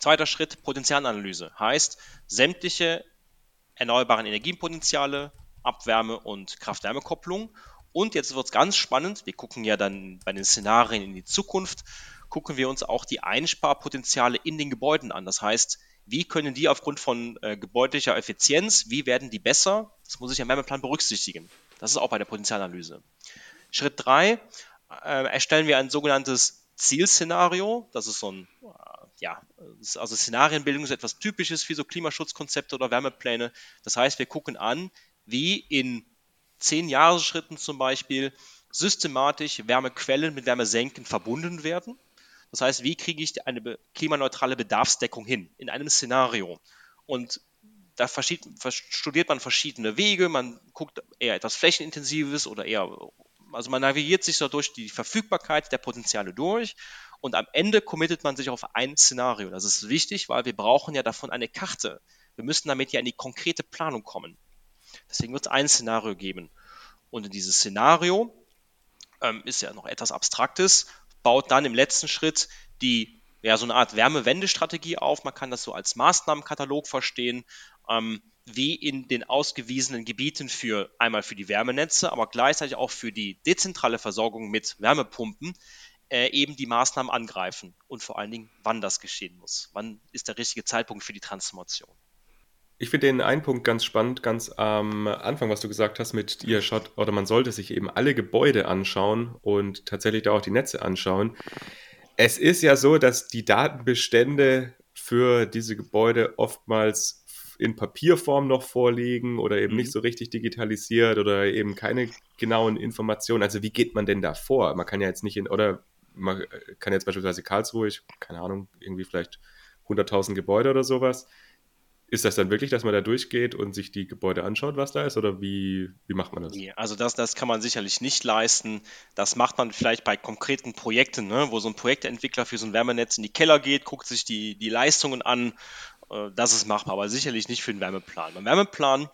Zweiter Schritt, Potenzialanalyse, heißt sämtliche erneuerbaren Energienpotenziale, Abwärme und Kraft-Wärme-Kopplung und jetzt wird es ganz spannend. Wir gucken ja dann bei den Szenarien in die Zukunft, gucken wir uns auch die Einsparpotenziale in den Gebäuden an. Das heißt, wie können die aufgrund von äh, gebäudlicher Effizienz, wie werden die besser? Das muss ich im Wärmeplan berücksichtigen. Das ist auch bei der Potenzialanalyse. Schritt 3, äh, erstellen wir ein sogenanntes Zielszenario. Das ist so ein, ja, also Szenarienbildung ist etwas Typisches für so Klimaschutzkonzepte oder Wärmepläne. Das heißt, wir gucken an, wie in zehn Jahresschritten zum Beispiel systematisch Wärmequellen mit Wärmesenken verbunden werden. Das heißt, wie kriege ich eine klimaneutrale Bedarfsdeckung hin in einem Szenario? Und da studiert man verschiedene Wege, man guckt eher etwas flächenintensives oder eher, also man navigiert sich so durch die Verfügbarkeit der Potenziale durch und am Ende committet man sich auf ein Szenario. Das ist wichtig, weil wir brauchen ja davon eine Karte. Wir müssen damit ja in die konkrete Planung kommen. Deswegen wird es ein Szenario geben. Und in dieses Szenario ähm, ist ja noch etwas Abstraktes, baut dann im letzten Schritt die, ja, so eine Art Wärmewendestrategie auf. Man kann das so als Maßnahmenkatalog verstehen, ähm, wie in den ausgewiesenen Gebieten für einmal für die Wärmenetze, aber gleichzeitig auch für die dezentrale Versorgung mit Wärmepumpen äh, eben die Maßnahmen angreifen und vor allen Dingen, wann das geschehen muss. Wann ist der richtige Zeitpunkt für die Transformation? Ich finde den einen Punkt ganz spannend, ganz am Anfang, was du gesagt hast, mit ihr schaut, oder man sollte sich eben alle Gebäude anschauen und tatsächlich da auch die Netze anschauen. Es ist ja so, dass die Datenbestände für diese Gebäude oftmals in Papierform noch vorliegen oder eben mhm. nicht so richtig digitalisiert oder eben keine genauen Informationen. Also wie geht man denn da vor? Man kann ja jetzt nicht in, oder man kann jetzt beispielsweise Karlsruhe, ich, keine Ahnung, irgendwie vielleicht 100.000 Gebäude oder sowas ist das dann wirklich, dass man da durchgeht und sich die Gebäude anschaut, was da ist? Oder wie, wie macht man das? Nee, also das, das kann man sicherlich nicht leisten. Das macht man vielleicht bei konkreten Projekten, ne, wo so ein Projektentwickler für so ein Wärmenetz in die Keller geht, guckt sich die, die Leistungen an. Äh, das ist machbar, aber sicherlich nicht für den Wärmeplan. Beim Wärmeplan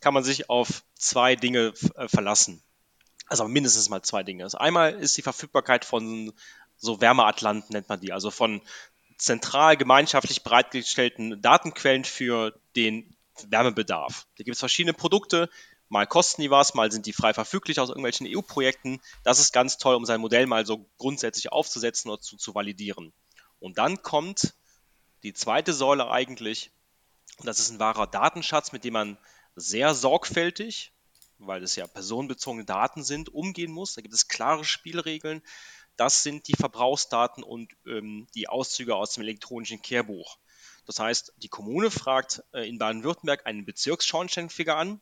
kann man sich auf zwei Dinge äh, verlassen. Also mindestens mal zwei Dinge. Also einmal ist die Verfügbarkeit von so Wärmeatlanten, nennt man die, also von zentral gemeinschaftlich bereitgestellten Datenquellen für den Wärmebedarf. Da gibt es verschiedene Produkte, mal kosten die was, mal sind die frei verfüglich aus irgendwelchen EU-Projekten. Das ist ganz toll, um sein Modell mal so grundsätzlich aufzusetzen oder zu, zu validieren. Und dann kommt die zweite Säule eigentlich, und das ist ein wahrer Datenschatz, mit dem man sehr sorgfältig, weil es ja personenbezogene Daten sind, umgehen muss. Da gibt es klare Spielregeln. Das sind die Verbrauchsdaten und ähm, die Auszüge aus dem elektronischen Kehrbuch. Das heißt, die Kommune fragt äh, in Baden-Württemberg einen Bezirksschornsteinfeger an,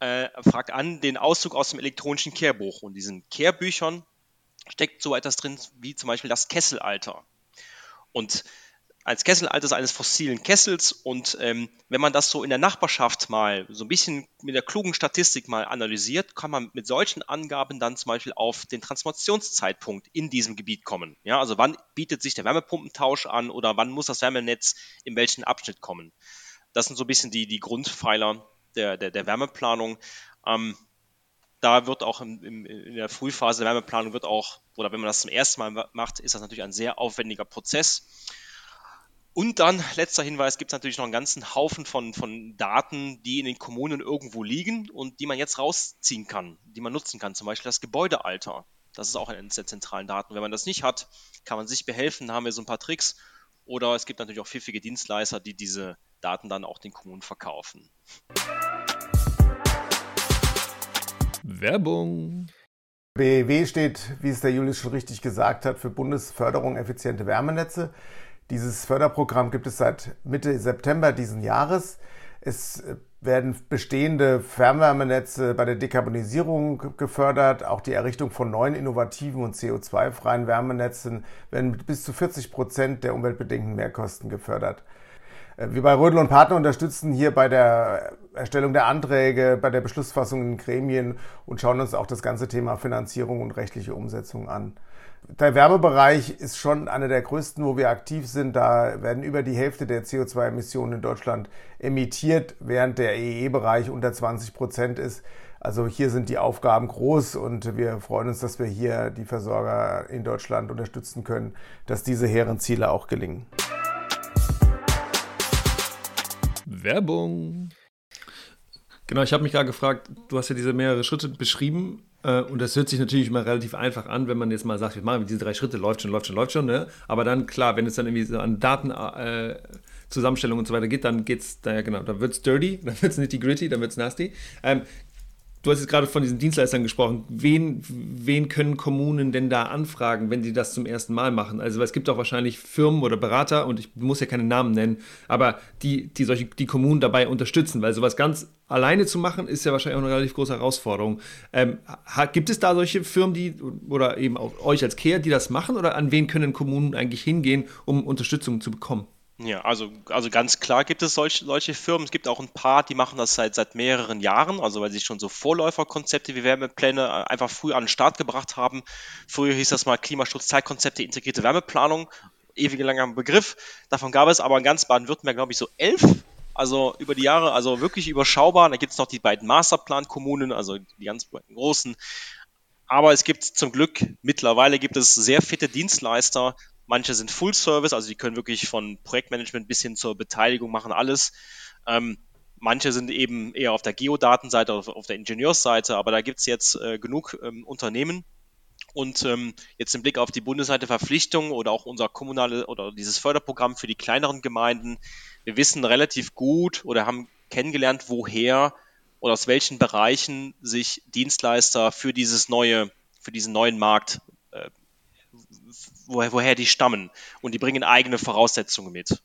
äh, fragt an den Auszug aus dem elektronischen Kehrbuch. Und in diesen Kehrbüchern steckt so etwas drin wie zum Beispiel das Kesselalter. Und als Kesselalter eines fossilen Kessels und ähm, wenn man das so in der Nachbarschaft mal so ein bisschen mit der klugen Statistik mal analysiert, kann man mit solchen Angaben dann zum Beispiel auf den Transformationszeitpunkt in diesem Gebiet kommen. Ja, also wann bietet sich der Wärmepumpentausch an oder wann muss das Wärmenetz in welchen Abschnitt kommen. Das sind so ein bisschen die, die Grundpfeiler der, der, der Wärmeplanung. Ähm, da wird auch im, im, in der Frühphase der Wärmeplanung wird auch, oder wenn man das zum ersten Mal macht, ist das natürlich ein sehr aufwendiger Prozess. Und dann, letzter Hinweis, gibt es natürlich noch einen ganzen Haufen von, von Daten, die in den Kommunen irgendwo liegen und die man jetzt rausziehen kann, die man nutzen kann. Zum Beispiel das Gebäudealter. Das ist auch eine der zentralen Daten. Wenn man das nicht hat, kann man sich behelfen, da haben wir so ein paar Tricks. Oder es gibt natürlich auch pfiffige Dienstleister, die diese Daten dann auch den Kommunen verkaufen. Werbung. BEW steht, wie es der Julius schon richtig gesagt hat, für Bundesförderung effiziente Wärmenetze. Dieses Förderprogramm gibt es seit Mitte September diesen Jahres. Es werden bestehende Fernwärmenetze bei der Dekarbonisierung gefördert. Auch die Errichtung von neuen innovativen und CO2-freien Wärmenetzen werden mit bis zu 40 Prozent der umweltbedingten Mehrkosten gefördert. Äh, wir bei Rödel und Partner unterstützen hier bei der Erstellung der Anträge, bei der Beschlussfassung in Gremien und schauen uns auch das ganze Thema Finanzierung und rechtliche Umsetzung an. Der Wärmebereich ist schon einer der größten, wo wir aktiv sind. Da werden über die Hälfte der CO2-Emissionen in Deutschland emittiert, während der EE-Bereich unter 20 Prozent ist. Also hier sind die Aufgaben groß und wir freuen uns, dass wir hier die Versorger in Deutschland unterstützen können, dass diese hehren Ziele auch gelingen. Werbung. Genau, ich habe mich gerade gefragt, du hast ja diese mehrere Schritte beschrieben und das hört sich natürlich immer relativ einfach an, wenn man jetzt mal sagt, wir machen diese drei Schritte, läuft schon, läuft schon, läuft schon. Ne? Aber dann, klar, wenn es dann irgendwie so an Datenzusammenstellung äh, und so weiter geht, dann geht's, da, genau, dann wird es dirty, dann wird es nitty gritty, dann wird es nasty. Ähm, Du hast jetzt gerade von diesen Dienstleistern gesprochen. Wen, wen können Kommunen denn da anfragen, wenn sie das zum ersten Mal machen? Also es gibt auch wahrscheinlich Firmen oder Berater, und ich muss ja keine Namen nennen, aber die, die solche, die Kommunen dabei unterstützen, weil sowas ganz alleine zu machen, ist ja wahrscheinlich auch eine relativ große Herausforderung. Ähm, gibt es da solche Firmen, die oder eben auch euch als Care, die das machen, oder an wen können Kommunen eigentlich hingehen, um Unterstützung zu bekommen? Ja, also, also ganz klar gibt es solche, solche Firmen. Es gibt auch ein paar, die machen das seit, seit mehreren Jahren, also weil sie schon so Vorläuferkonzepte wie Wärmepläne äh, einfach früh an den Start gebracht haben. Früher hieß das mal Klimaschutzzeitkonzepte, integrierte Wärmeplanung, ewig langer Begriff. Davon gab es aber in ganz Baden-Württemberg, glaube ich, so elf. Also über die Jahre, also wirklich überschaubar. Da gibt es noch die beiden Masterplan-Kommunen, also die ganz großen. Aber es gibt zum Glück, mittlerweile gibt es sehr fitte Dienstleister, Manche sind Full Service, also die können wirklich von Projektmanagement bis hin zur Beteiligung machen, alles. Ähm, manche sind eben eher auf der Geodatenseite, auf, auf der Ingenieursseite, aber da gibt es jetzt äh, genug ähm, Unternehmen. Und ähm, jetzt im Blick auf die bundesweite Verpflichtung oder auch unser kommunale oder dieses Förderprogramm für die kleineren Gemeinden, wir wissen relativ gut oder haben kennengelernt, woher oder aus welchen Bereichen sich Dienstleister für dieses neue, für diesen neuen Markt äh, woher, woher die stammen. Und die bringen eigene Voraussetzungen mit.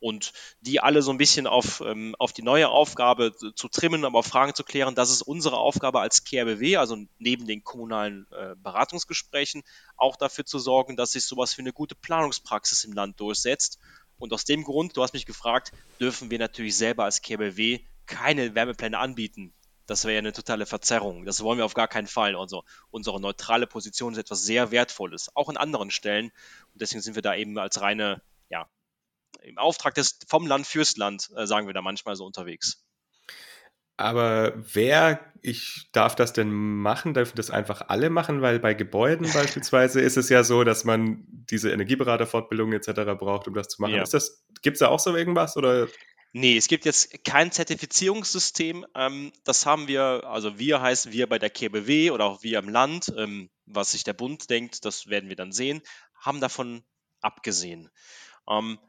Und die alle so ein bisschen auf, ähm, auf die neue Aufgabe zu, trimmen, aber auch Fragen zu klären, das ist unsere Aufgabe als KRBW, also neben den kommunalen äh, Beratungsgesprächen, auch dafür zu sorgen, dass sich sowas wie eine gute Planungspraxis im Land durchsetzt. Und aus dem Grund, du hast mich gefragt, dürfen wir natürlich selber als KRBW keine Wärmepläne anbieten. Das wäre ja eine totale Verzerrung. Das wollen wir auf gar keinen Fall. Also unsere neutrale Position ist etwas sehr Wertvolles, auch an anderen Stellen. Und deswegen sind wir da eben als reine, ja, im Auftrag des vom Land fürs Land, äh, sagen wir da manchmal so unterwegs. Aber wer, ich darf das denn machen? Dürfen das einfach alle machen? Weil bei Gebäuden beispielsweise ist es ja so, dass man diese Energieberaterfortbildung etc. braucht, um das zu machen. Ja. gibt es da auch so irgendwas? Oder? Nee, es gibt jetzt kein Zertifizierungssystem. Ähm, das haben wir, also wir heißen wir bei der KBW oder auch wir im Land, ähm, was sich der Bund denkt, das werden wir dann sehen, haben davon abgesehen. Ähm,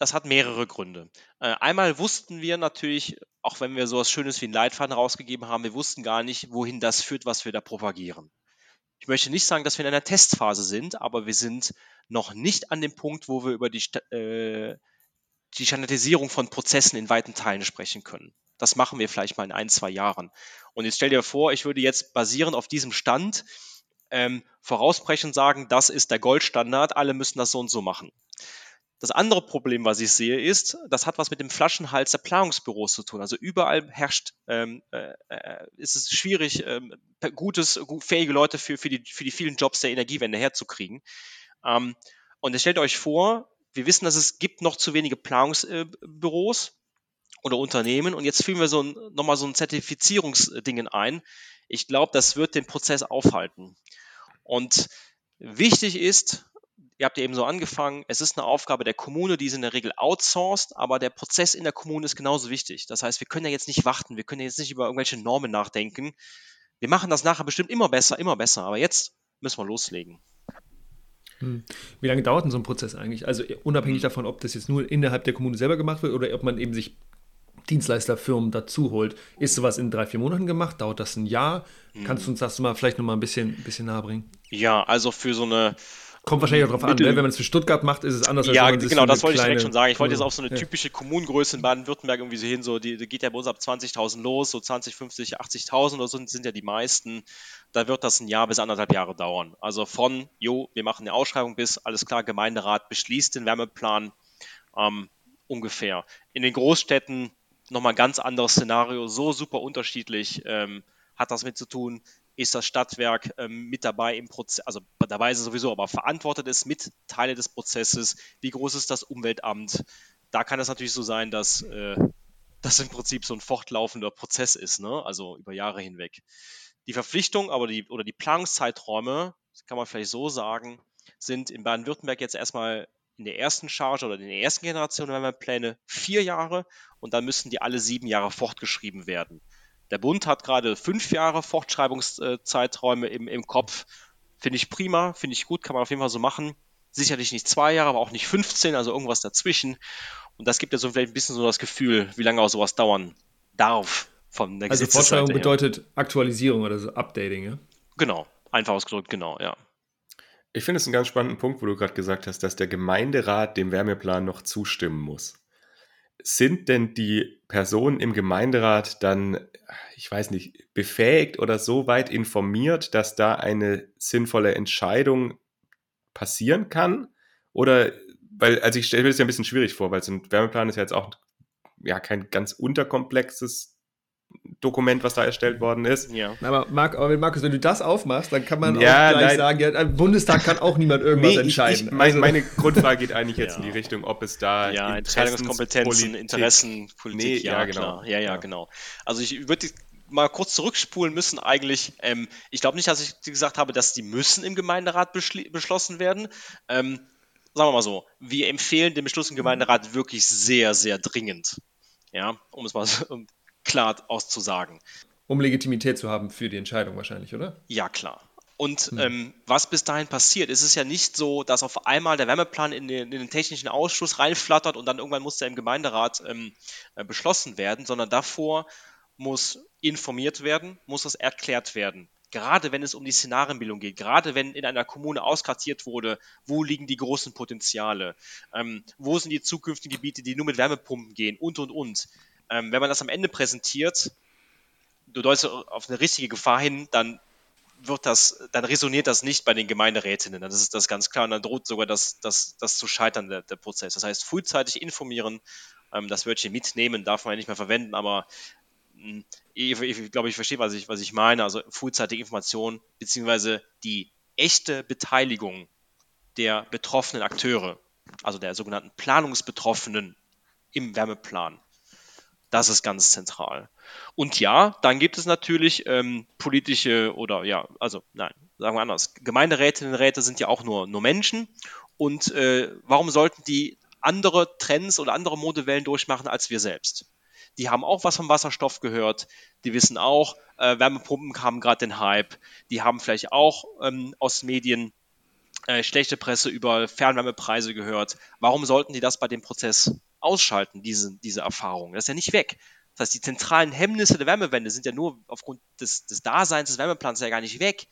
das hat mehrere Gründe. Äh, einmal wussten wir natürlich, auch wenn wir sowas Schönes wie ein Leitfaden rausgegeben haben, wir wussten gar nicht, wohin das führt, was wir da propagieren. Ich möchte nicht sagen, dass wir in einer Testphase sind, aber wir sind noch nicht an dem Punkt, wo wir über die, äh, die Standardisierung von Prozessen in weiten Teilen sprechen können. Das machen wir vielleicht mal in ein, zwei Jahren. Und jetzt stell dir vor, ich würde jetzt basierend auf diesem Stand ähm, vorausbrechen sagen, das ist der Goldstandard, alle müssen das so und so machen. Das andere Problem, was ich sehe, ist, das hat was mit dem Flaschenhals der Planungsbüros zu tun. Also überall herrscht, ähm, äh, ist es schwierig, ähm, gutes, gut, fähige Leute für, für, die, für die vielen Jobs der Energiewende herzukriegen. Ähm, und jetzt stellt euch vor, wir wissen, dass es gibt noch zu wenige Planungsbüros oder Unternehmen und jetzt führen wir so ein, nochmal so ein Zertifizierungsdingen ein. Ich glaube, das wird den Prozess aufhalten. Und wichtig ist, ihr habt ja eben so angefangen, es ist eine Aufgabe der Kommune, die ist in der Regel outsourced, aber der Prozess in der Kommune ist genauso wichtig. Das heißt, wir können ja jetzt nicht warten, wir können jetzt nicht über irgendwelche Normen nachdenken. Wir machen das nachher bestimmt immer besser, immer besser, aber jetzt müssen wir loslegen. Hm. Wie lange dauert denn so ein Prozess eigentlich? Also unabhängig hm. davon, ob das jetzt nur innerhalb der Kommune selber gemacht wird oder ob man eben sich Dienstleisterfirmen dazu holt. Ist sowas in drei, vier Monaten gemacht? Dauert das ein Jahr? Hm. Kannst du uns das mal vielleicht nochmal ein bisschen, bisschen nahe bringen? Ja, also für so eine Kommt wahrscheinlich auch darauf an, ne? wenn man es für Stuttgart macht, ist es anders als ja, wenn man genau, das wollte ich direkt schon sagen. Ich wollte jetzt auf so eine typische Kommunengröße in Baden-Württemberg irgendwie so hin, so die, die, geht ja bei uns ab 20.000 los, so 20, 50, 80.000 oder so sind, sind ja die meisten. Da wird das ein Jahr bis anderthalb Jahre dauern. Also von, jo, wir machen eine Ausschreibung bis, alles klar, Gemeinderat beschließt den Wärmeplan ähm, ungefähr. In den Großstädten nochmal ein ganz anderes Szenario, so super unterschiedlich ähm, hat das mit zu tun, ist das Stadtwerk ähm, mit dabei im Prozess, also dabei ist es sowieso, aber verantwortet es mit Teile des Prozesses, wie groß ist das Umweltamt. Da kann es natürlich so sein, dass äh, das im Prinzip so ein fortlaufender Prozess ist, ne? also über Jahre hinweg. Die Verpflichtung aber die, oder die Planungszeiträume, kann man vielleicht so sagen, sind in Baden-Württemberg jetzt erstmal in der ersten Charge oder in der ersten Generation Wärmepläne vier Jahre und dann müssen die alle sieben Jahre fortgeschrieben werden. Der Bund hat gerade fünf Jahre Fortschreibungszeiträume im, im Kopf. Finde ich prima, finde ich gut, kann man auf jeden Fall so machen. Sicherlich nicht zwei Jahre, aber auch nicht 15, also irgendwas dazwischen. Und das gibt ja so vielleicht ein bisschen so das Gefühl, wie lange auch sowas dauern darf von der Also Fortschreibung bedeutet Aktualisierung oder so Updating, ja? Genau, einfach ausgedrückt, genau, ja. Ich finde es einen ganz spannenden Punkt, wo du gerade gesagt hast, dass der Gemeinderat dem Wärmeplan noch zustimmen muss. Sind denn die Personen im Gemeinderat dann, ich weiß nicht, befähigt oder so weit informiert, dass da eine sinnvolle Entscheidung passieren kann? Oder, weil, also ich stelle mir das ja ein bisschen schwierig vor, weil so ein Wärmeplan ist ja jetzt auch ja kein ganz unterkomplexes Dokument, was da erstellt worden ist. Ja. Aber, Marc, aber Markus, wenn du das aufmachst, dann kann man ja, auch gleich nein. sagen, ja, im Bundestag kann auch niemand irgendwas nee, entscheiden. Ich, mein, also. Meine Grundfrage geht eigentlich jetzt ja. in die Richtung, ob es da ja, Entscheidungskompetenzen, Interessenpolitik, nee, ja, ja, genau. Ja, ja, genau. Also ich würde mal kurz zurückspulen müssen eigentlich. Ähm, ich glaube nicht, dass ich gesagt habe, dass die müssen im Gemeinderat beschlossen werden. Ähm, sagen wir mal so, wir empfehlen den Beschluss im Gemeinderat wirklich sehr, sehr dringend. Ja, um es mal so, klar auszusagen. Um Legitimität zu haben für die Entscheidung wahrscheinlich, oder? Ja, klar. Und hm. ähm, was bis dahin passiert, ist es ja nicht so, dass auf einmal der Wärmeplan in den, in den technischen Ausschuss reinflattert und dann irgendwann muss der im Gemeinderat ähm, äh, beschlossen werden, sondern davor muss informiert werden, muss das erklärt werden. Gerade wenn es um die Szenarienbildung geht, gerade wenn in einer Kommune auskartiert wurde, wo liegen die großen Potenziale, ähm, wo sind die zukünftigen Gebiete, die nur mit Wärmepumpen gehen und und und ähm, wenn man das am Ende präsentiert, du deutest auf eine richtige Gefahr hin, dann wird das, dann resoniert das nicht bei den Gemeinderätinnen. Das ist das ganz klar. Und dann droht sogar das, das, das zu scheitern, der, der Prozess. Das heißt, frühzeitig informieren, ähm, das Wörtchen mitnehmen darf man ja nicht mehr verwenden, aber hm, ich, ich glaube, ich verstehe, was ich, was ich meine. Also frühzeitige Information, beziehungsweise die echte Beteiligung der betroffenen Akteure, also der sogenannten Planungsbetroffenen im Wärmeplan. Das ist ganz zentral. Und ja, dann gibt es natürlich ähm, politische oder ja, also nein, sagen wir anders. Gemeinderätinnen und Räte sind ja auch nur, nur Menschen. Und äh, warum sollten die andere Trends oder andere Modewellen durchmachen als wir selbst? Die haben auch was vom Wasserstoff gehört. Die wissen auch, äh, Wärmepumpen haben gerade den Hype. Die haben vielleicht auch ähm, aus Medien äh, schlechte Presse über Fernwärmepreise gehört. Warum sollten die das bei dem Prozess ausschalten, diese, diese Erfahrung? Das ist ja nicht weg. Das heißt, die zentralen Hemmnisse der Wärmewende sind ja nur aufgrund des, des Daseins des Wärmeplans ja gar nicht weg.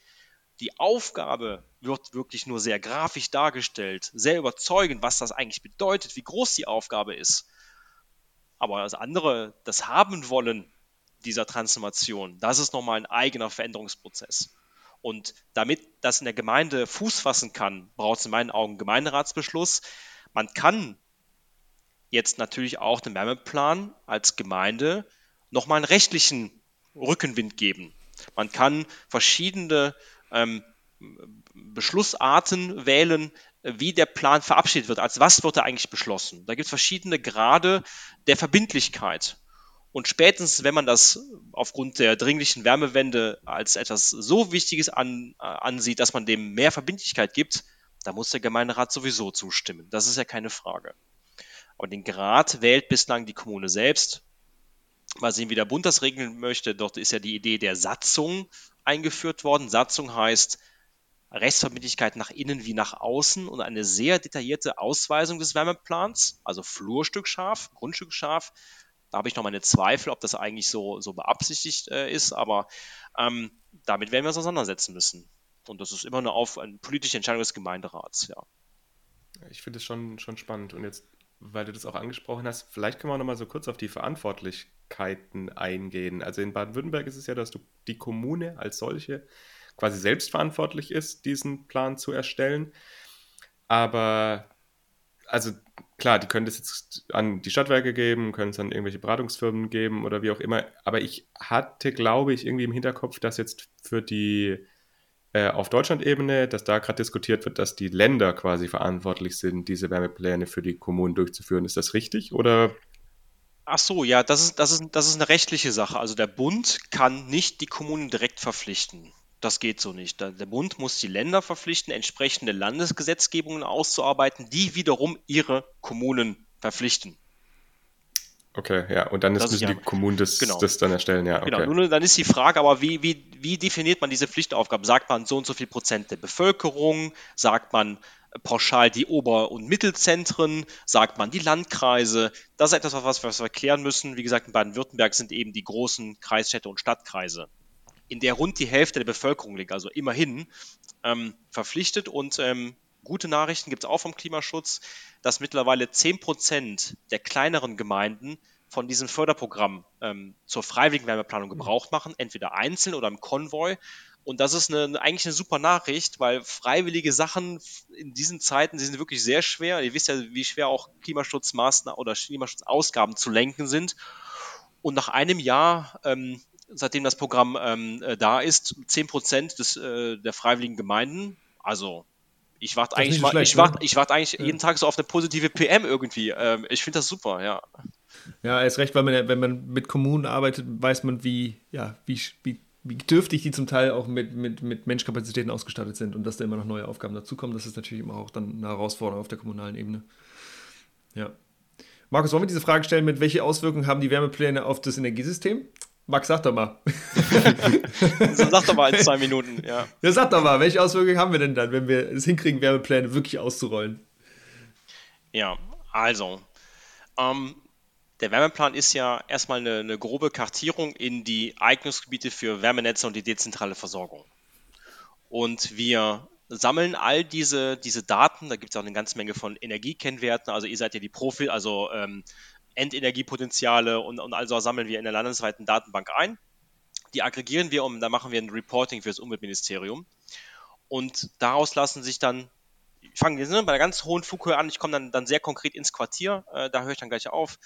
Die Aufgabe wird wirklich nur sehr grafisch dargestellt, sehr überzeugend, was das eigentlich bedeutet, wie groß die Aufgabe ist. Aber das andere, das Haben wollen dieser Transformation, das ist nochmal ein eigener Veränderungsprozess. Und damit das in der Gemeinde Fuß fassen kann, braucht es in meinen Augen einen Gemeinderatsbeschluss. Man kann jetzt natürlich auch dem Wärmeplan als Gemeinde nochmal einen rechtlichen Rückenwind geben. Man kann verschiedene ähm, Beschlussarten wählen, wie der Plan verabschiedet wird. Als was wird er eigentlich beschlossen? Da gibt es verschiedene Grade der Verbindlichkeit. Und spätestens, wenn man das aufgrund der dringlichen Wärmewende als etwas so Wichtiges an, äh, ansieht, dass man dem mehr Verbindlichkeit gibt, da muss der Gemeinderat sowieso zustimmen. Das ist ja keine Frage. Aber den Grad wählt bislang die Kommune selbst. Mal sehen, wie der Bund das regeln möchte. Dort ist ja die Idee der Satzung eingeführt worden. Satzung heißt Rechtsverbindlichkeit nach innen wie nach außen und eine sehr detaillierte Ausweisung des Wärmeplans, also Flurstück scharf, Grundstück scharf, da habe ich noch meine Zweifel, ob das eigentlich so, so beabsichtigt äh, ist, aber ähm, damit werden wir uns auseinandersetzen müssen. Und das ist immer nur auf eine politische Entscheidung des Gemeinderats, ja. Ich finde es schon, schon spannend. Und jetzt, weil du das auch angesprochen hast, vielleicht können wir noch mal so kurz auf die Verantwortlichkeiten eingehen. Also in Baden-Württemberg ist es ja, dass du die Kommune als solche quasi selbstverantwortlich ist, diesen Plan zu erstellen. Aber also klar, die können das jetzt an die Stadtwerke geben, können es an irgendwelche Beratungsfirmen geben oder wie auch immer. Aber ich hatte, glaube ich, irgendwie im Hinterkopf, dass jetzt für die äh, auf Deutschland-Ebene, dass da gerade diskutiert wird, dass die Länder quasi verantwortlich sind, diese Wärmepläne für die Kommunen durchzuführen. Ist das richtig oder Ach so, ja, das ist, das, ist, das ist eine rechtliche Sache. Also der Bund kann nicht die Kommunen direkt verpflichten. Das geht so nicht. Der Bund muss die Länder verpflichten, entsprechende Landesgesetzgebungen auszuarbeiten, die wiederum ihre Kommunen verpflichten. Okay, ja, und dann ist, müssen ja, die Kommunen das, genau. das dann erstellen, ja. Genau, okay. Genau, nun, dann ist die Frage aber, wie, wie, wie definiert man diese Pflichtaufgaben? Sagt man so und so viel Prozent der Bevölkerung? Sagt man pauschal die Ober- und Mittelzentren? Sagt man die Landkreise? Das ist etwas, was wir, was wir klären müssen. Wie gesagt, in Baden-Württemberg sind eben die großen Kreisstädte und Stadtkreise in der rund die Hälfte der Bevölkerung liegt, also immerhin, ähm, verpflichtet. Und ähm, gute Nachrichten gibt es auch vom Klimaschutz, dass mittlerweile 10% der kleineren Gemeinden von diesem Förderprogramm ähm, zur freiwilligen Wärmeplanung Gebrauch machen, entweder einzeln oder im Konvoi. Und das ist eine, eigentlich eine super Nachricht, weil freiwillige Sachen in diesen Zeiten, die sind wirklich sehr schwer. Ihr wisst ja, wie schwer auch Klimaschutzmaßnahmen oder Klimaschutzausgaben zu lenken sind. Und nach einem Jahr ähm, seitdem das Programm ähm, äh, da ist, 10% des, äh, der freiwilligen Gemeinden. Also ich warte eigentlich, mal, schlecht, ich ne? ich warte eigentlich ja. jeden Tag so auf eine positive PM irgendwie. Ähm, ich finde das super, ja. Ja, er ist recht, weil man, wenn man mit Kommunen arbeitet, weiß man, wie, ja, wie, wie, wie dürftig die zum Teil auch mit, mit, mit Menschkapazitäten ausgestattet sind und dass da immer noch neue Aufgaben dazukommen, das ist natürlich immer auch dann eine Herausforderung auf der kommunalen Ebene. Ja. Markus, wollen wir diese Frage stellen, mit welche Auswirkungen haben die Wärmepläne auf das Energiesystem? Max, sag doch mal. so, sag doch mal in zwei Minuten, ja. Ja, sag doch mal, welche Auswirkungen haben wir denn dann, wenn wir es hinkriegen, Wärmepläne wirklich auszurollen? Ja, also, ähm, der Wärmeplan ist ja erstmal eine, eine, grobe Kartierung in die Eignungsgebiete für Wärmenetze und die dezentrale Versorgung. Und wir sammeln all diese, diese Daten, da gibt es auch eine ganze Menge von Energiekennwerten, also ihr seid ja die Profi, also ähm, Endenergiepotenziale und, und also sammeln wir in der landesweiten Datenbank ein. Die aggregieren wir und da machen wir ein Reporting für das Umweltministerium. Und daraus lassen sich dann, ich fange jetzt ne, bei einer ganz hohen Flughöhe an, ich komme dann, dann sehr konkret ins Quartier, äh, da höre ich dann gleich auf.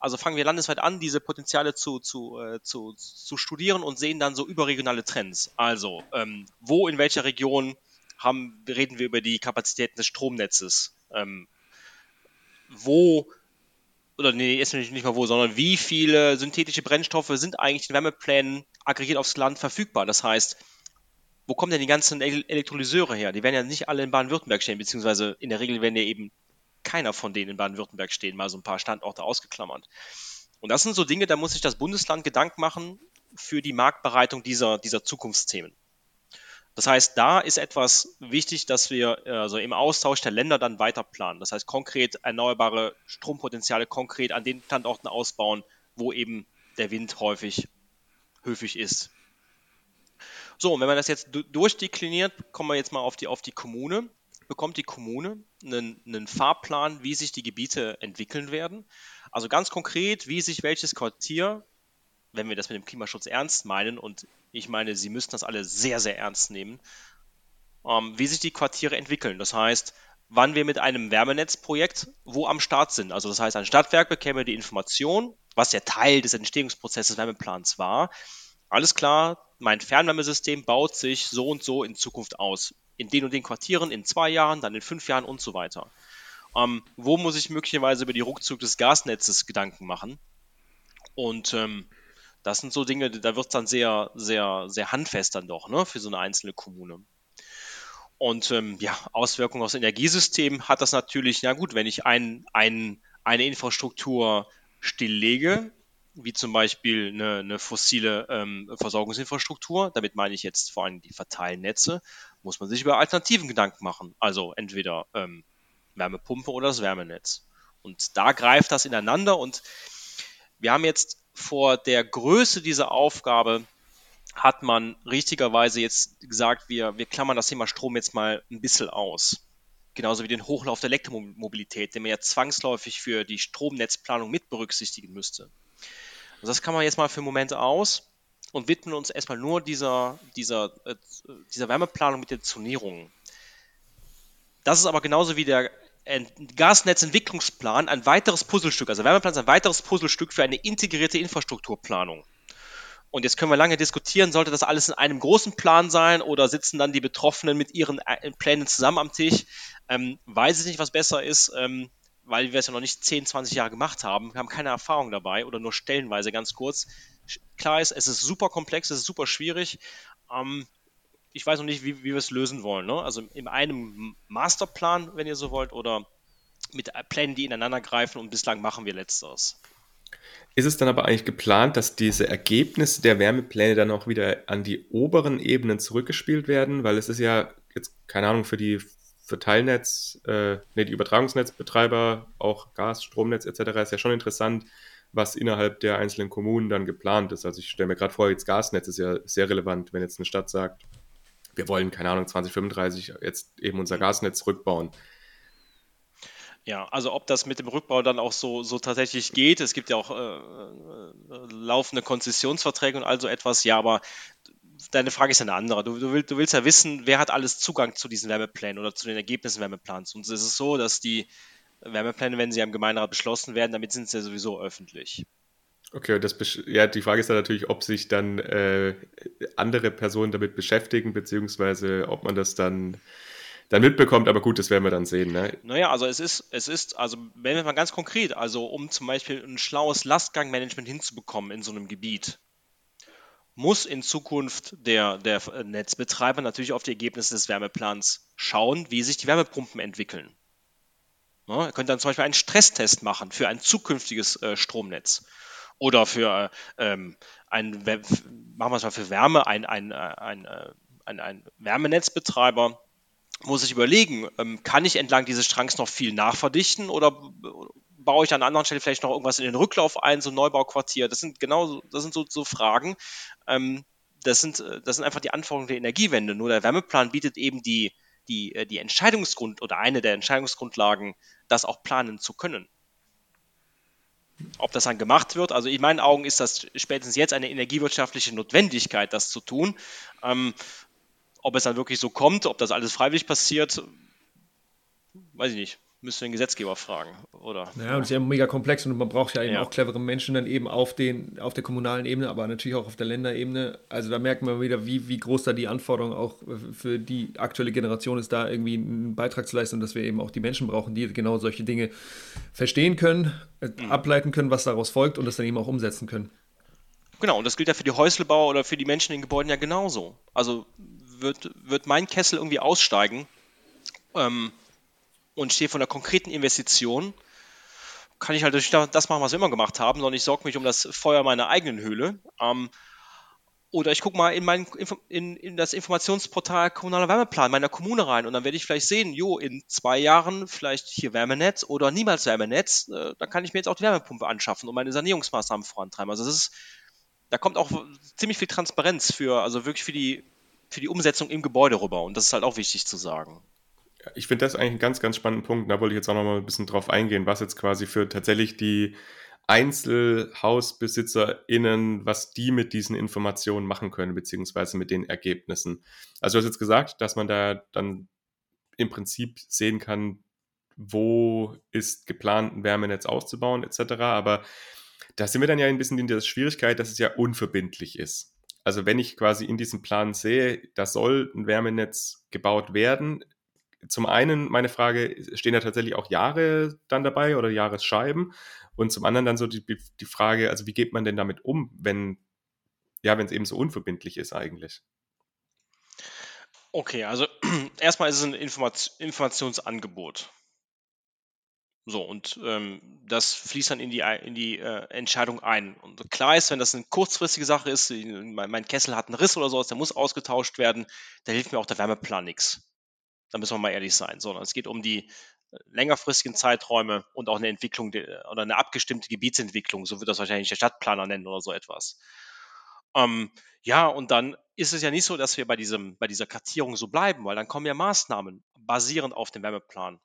Also fangen wir landesweit an, diese Potenziale zu, zu, äh, zu, zu studieren und sehen dann so überregionale Trends. Also, ähm, wo in welcher Region haben, reden wir über die Kapazitäten des Stromnetzes? Ähm, wo oder nee, ist nicht, nicht mal wo, sondern wie viele synthetische Brennstoffe sind eigentlich in Wärmeplänen aggregiert aufs Land verfügbar? Das heißt, wo kommen denn die ganzen Elektrolyseure her? Die werden ja nicht alle in Baden-Württemberg stehen, beziehungsweise in der Regel werden ja eben keiner von denen in Baden-Württemberg stehen, mal so ein paar Standorte ausgeklammert. Und das sind so Dinge, da muss sich das Bundesland Gedanken machen für die Marktbereitung dieser, dieser Zukunftsthemen. Das heißt, da ist etwas wichtig, dass wir also im Austausch der Länder dann weiter planen. Das heißt, konkret erneuerbare Strompotenziale konkret an den Standorten ausbauen, wo eben der Wind häufig höfig ist. So, und wenn man das jetzt durchdekliniert, kommen wir jetzt mal auf die, auf die Kommune. Bekommt die Kommune einen, einen Fahrplan, wie sich die Gebiete entwickeln werden? Also ganz konkret, wie sich welches Quartier, wenn wir das mit dem Klimaschutz ernst meinen, und ich meine, Sie müssen das alle sehr, sehr ernst nehmen, ähm, wie sich die Quartiere entwickeln. Das heißt, wann wir mit einem Wärmenetzprojekt wo am Start sind. Also das heißt, ein Stadtwerk bekäme die Information, was ja Teil des Entstehungsprozesses Wärmeplans war. Alles klar, mein Fernwärmesystem baut sich so und so in Zukunft aus. In den und den Quartieren, in zwei Jahren, dann in fünf Jahren und so weiter. Ähm, wo muss ich möglicherweise über die Rückzug des Gasnetzes Gedanken machen? Und ähm, das sind so Dinge, da wird es dann sehr, sehr, sehr handfest dann doch, ne, für so eine einzelne Kommune. Und ähm, ja, Auswirkungen aufs Energiesystem hat das natürlich, na gut, wenn ich ein, ein, eine Infrastruktur stilllege, wie zum Beispiel eine, eine fossile ähm, Versorgungsinfrastruktur, damit meine ich jetzt vor allem die Verteilnetze, muss man sich über Alternativen Gedanken machen. Also entweder ähm, Wärmepumpe oder das Wärmenetz. Und da greift das ineinander und wir haben jetzt vor der Größe dieser Aufgabe hat man richtigerweise jetzt gesagt, wir, wir klammern das Thema Strom jetzt mal ein bisschen aus. Genauso wie den Hochlauf der Elektromobilität, den man ja zwangsläufig für die Stromnetzplanung mit berücksichtigen müsste. Also das kann man jetzt mal für einen Moment aus und widmen uns erstmal nur dieser, dieser, äh, dieser Wärmeplanung mit den Zonierungen. Das ist aber genauso wie der Gasnetzentwicklungsplan ein weiteres Puzzlestück, also Wärmeplan ist ein weiteres Puzzlestück für eine integrierte Infrastrukturplanung. Und jetzt können wir lange diskutieren, sollte das alles in einem großen Plan sein oder sitzen dann die Betroffenen mit ihren äh, Plänen zusammen am Tisch? Ähm, weiß ich nicht, was besser ist, ähm, weil wir es ja noch nicht 10, 20 Jahre gemacht haben. Wir haben keine Erfahrung dabei oder nur stellenweise ganz kurz. Klar ist, es ist super komplex, es ist super schwierig. Ähm, ich weiß noch nicht, wie, wie wir es lösen wollen. Ne? Also in einem Masterplan, wenn ihr so wollt, oder mit Plänen, die ineinander greifen und bislang machen wir letzteres. Ist es dann aber eigentlich geplant, dass diese Ergebnisse der Wärmepläne dann auch wieder an die oberen Ebenen zurückgespielt werden? Weil es ist ja jetzt, keine Ahnung, für die Verteilnetz, äh, nee, die Übertragungsnetzbetreiber, auch Gas, Stromnetz etc. ist ja schon interessant, was innerhalb der einzelnen Kommunen dann geplant ist. Also ich stelle mir gerade vor, jetzt Gasnetz ist ja sehr relevant, wenn jetzt eine Stadt sagt, wir wollen, keine Ahnung, 2035 jetzt eben unser Gasnetz rückbauen. Ja, also ob das mit dem Rückbau dann auch so, so tatsächlich geht, es gibt ja auch äh, äh, laufende Konzessionsverträge und also etwas, ja, aber deine Frage ist ja eine andere. Du, du, willst, du willst ja wissen, wer hat alles Zugang zu diesen Wärmeplänen oder zu den Ergebnissen Wärmeplans. Und es ist so, dass die Wärmepläne, wenn sie am Gemeinderat beschlossen werden, damit sind sie ja sowieso öffentlich. Okay, das, ja, die Frage ist dann natürlich, ob sich dann äh, andere Personen damit beschäftigen, beziehungsweise ob man das dann dann mitbekommt, aber gut, das werden wir dann sehen. Ne? Naja, also es ist, es ist, also wenn wir mal ganz konkret, also um zum Beispiel ein schlaues Lastgangmanagement hinzubekommen in so einem Gebiet, muss in Zukunft der, der Netzbetreiber natürlich auf die Ergebnisse des Wärmeplans schauen, wie sich die Wärmepumpen entwickeln. Ja, er könnte dann zum Beispiel einen Stresstest machen für ein zukünftiges äh, Stromnetz oder für äh, ähm, ein, machen wir es mal für Wärme, ein, ein, äh, ein, äh, ein, ein Wärmenetzbetreiber muss ich überlegen, ähm, kann ich entlang dieses Strangs noch viel nachverdichten oder baue ich an einer anderen Stelle vielleicht noch irgendwas in den Rücklauf ein, so ein Neubauquartier? Das sind genau, das sind so, so Fragen. Ähm, das sind, das sind einfach die Anforderungen der Energiewende. Nur der Wärmeplan bietet eben die, die, die Entscheidungsgrund oder eine der Entscheidungsgrundlagen, das auch planen zu können. Ob das dann gemacht wird, also in meinen Augen ist das spätestens jetzt eine energiewirtschaftliche Notwendigkeit, das zu tun. Ähm, ob es dann wirklich so kommt, ob das alles freiwillig passiert, weiß ich nicht. Müsste den Gesetzgeber fragen, oder? Ja, und es ist ja mega komplex und man braucht ja eben ja. auch clevere Menschen dann eben auf, den, auf der kommunalen Ebene, aber natürlich auch auf der Länderebene. Also da merkt man wieder, wie, wie groß da die Anforderung auch für die aktuelle Generation ist, da irgendwie einen Beitrag zu leisten, dass wir eben auch die Menschen brauchen, die genau solche Dinge verstehen können, mhm. ableiten können, was daraus folgt und das dann eben auch umsetzen können. Genau, und das gilt ja für die Häuslebauer oder für die Menschen in den Gebäuden ja genauso. Also wird, wird mein Kessel irgendwie aussteigen ähm, und stehe von einer konkreten Investition, kann ich halt das machen, was wir immer gemacht haben, sondern ich sorge mich um das Feuer meiner eigenen Höhle. Ähm, oder ich gucke mal in, mein, in, in das Informationsportal Kommunaler Wärmeplan meiner Kommune rein und dann werde ich vielleicht sehen, jo, in zwei Jahren vielleicht hier Wärmenetz oder niemals Wärmenetz. Äh, da kann ich mir jetzt auch die Wärmepumpe anschaffen und meine Sanierungsmaßnahmen vorantreiben. Also das ist, da kommt auch ziemlich viel Transparenz für, also wirklich für die, für die Umsetzung im Gebäude rüber. Und das ist halt auch wichtig zu sagen. Ich finde das eigentlich einen ganz, ganz spannenden Punkt. Da wollte ich jetzt auch noch mal ein bisschen drauf eingehen, was jetzt quasi für tatsächlich die EinzelhausbesitzerInnen, was die mit diesen Informationen machen können, beziehungsweise mit den Ergebnissen. Also du hast jetzt gesagt, dass man da dann im Prinzip sehen kann, wo ist geplant, ein Wärmenetz auszubauen, etc. Aber da sind wir dann ja ein bisschen in der Schwierigkeit, dass es ja unverbindlich ist. Also wenn ich quasi in diesem Plan sehe, da soll ein Wärmenetz gebaut werden, zum einen meine Frage, stehen da tatsächlich auch Jahre dann dabei oder Jahresscheiben? Und zum anderen dann so die, die Frage, also wie geht man denn damit um, wenn, ja, wenn es eben so unverbindlich ist eigentlich? Okay, also erstmal ist es ein Informat Informationsangebot. So, und ähm, das fließt dann in die, in die äh, Entscheidung ein. Und klar ist, wenn das eine kurzfristige Sache ist, mein, mein, Kessel hat einen Riss oder sowas, der muss ausgetauscht werden, da hilft mir auch der Wärmeplan nichts. Da müssen wir mal ehrlich sein. Sondern es geht um die längerfristigen Zeiträume und auch eine Entwicklung oder eine abgestimmte Gebietsentwicklung, so wird das wahrscheinlich der Stadtplaner nennen oder so etwas. Ähm, ja, und dann ist es ja nicht so, dass wir bei, diesem, bei dieser Kartierung so bleiben, weil dann kommen ja Maßnahmen basierend auf dem Wärmeplan.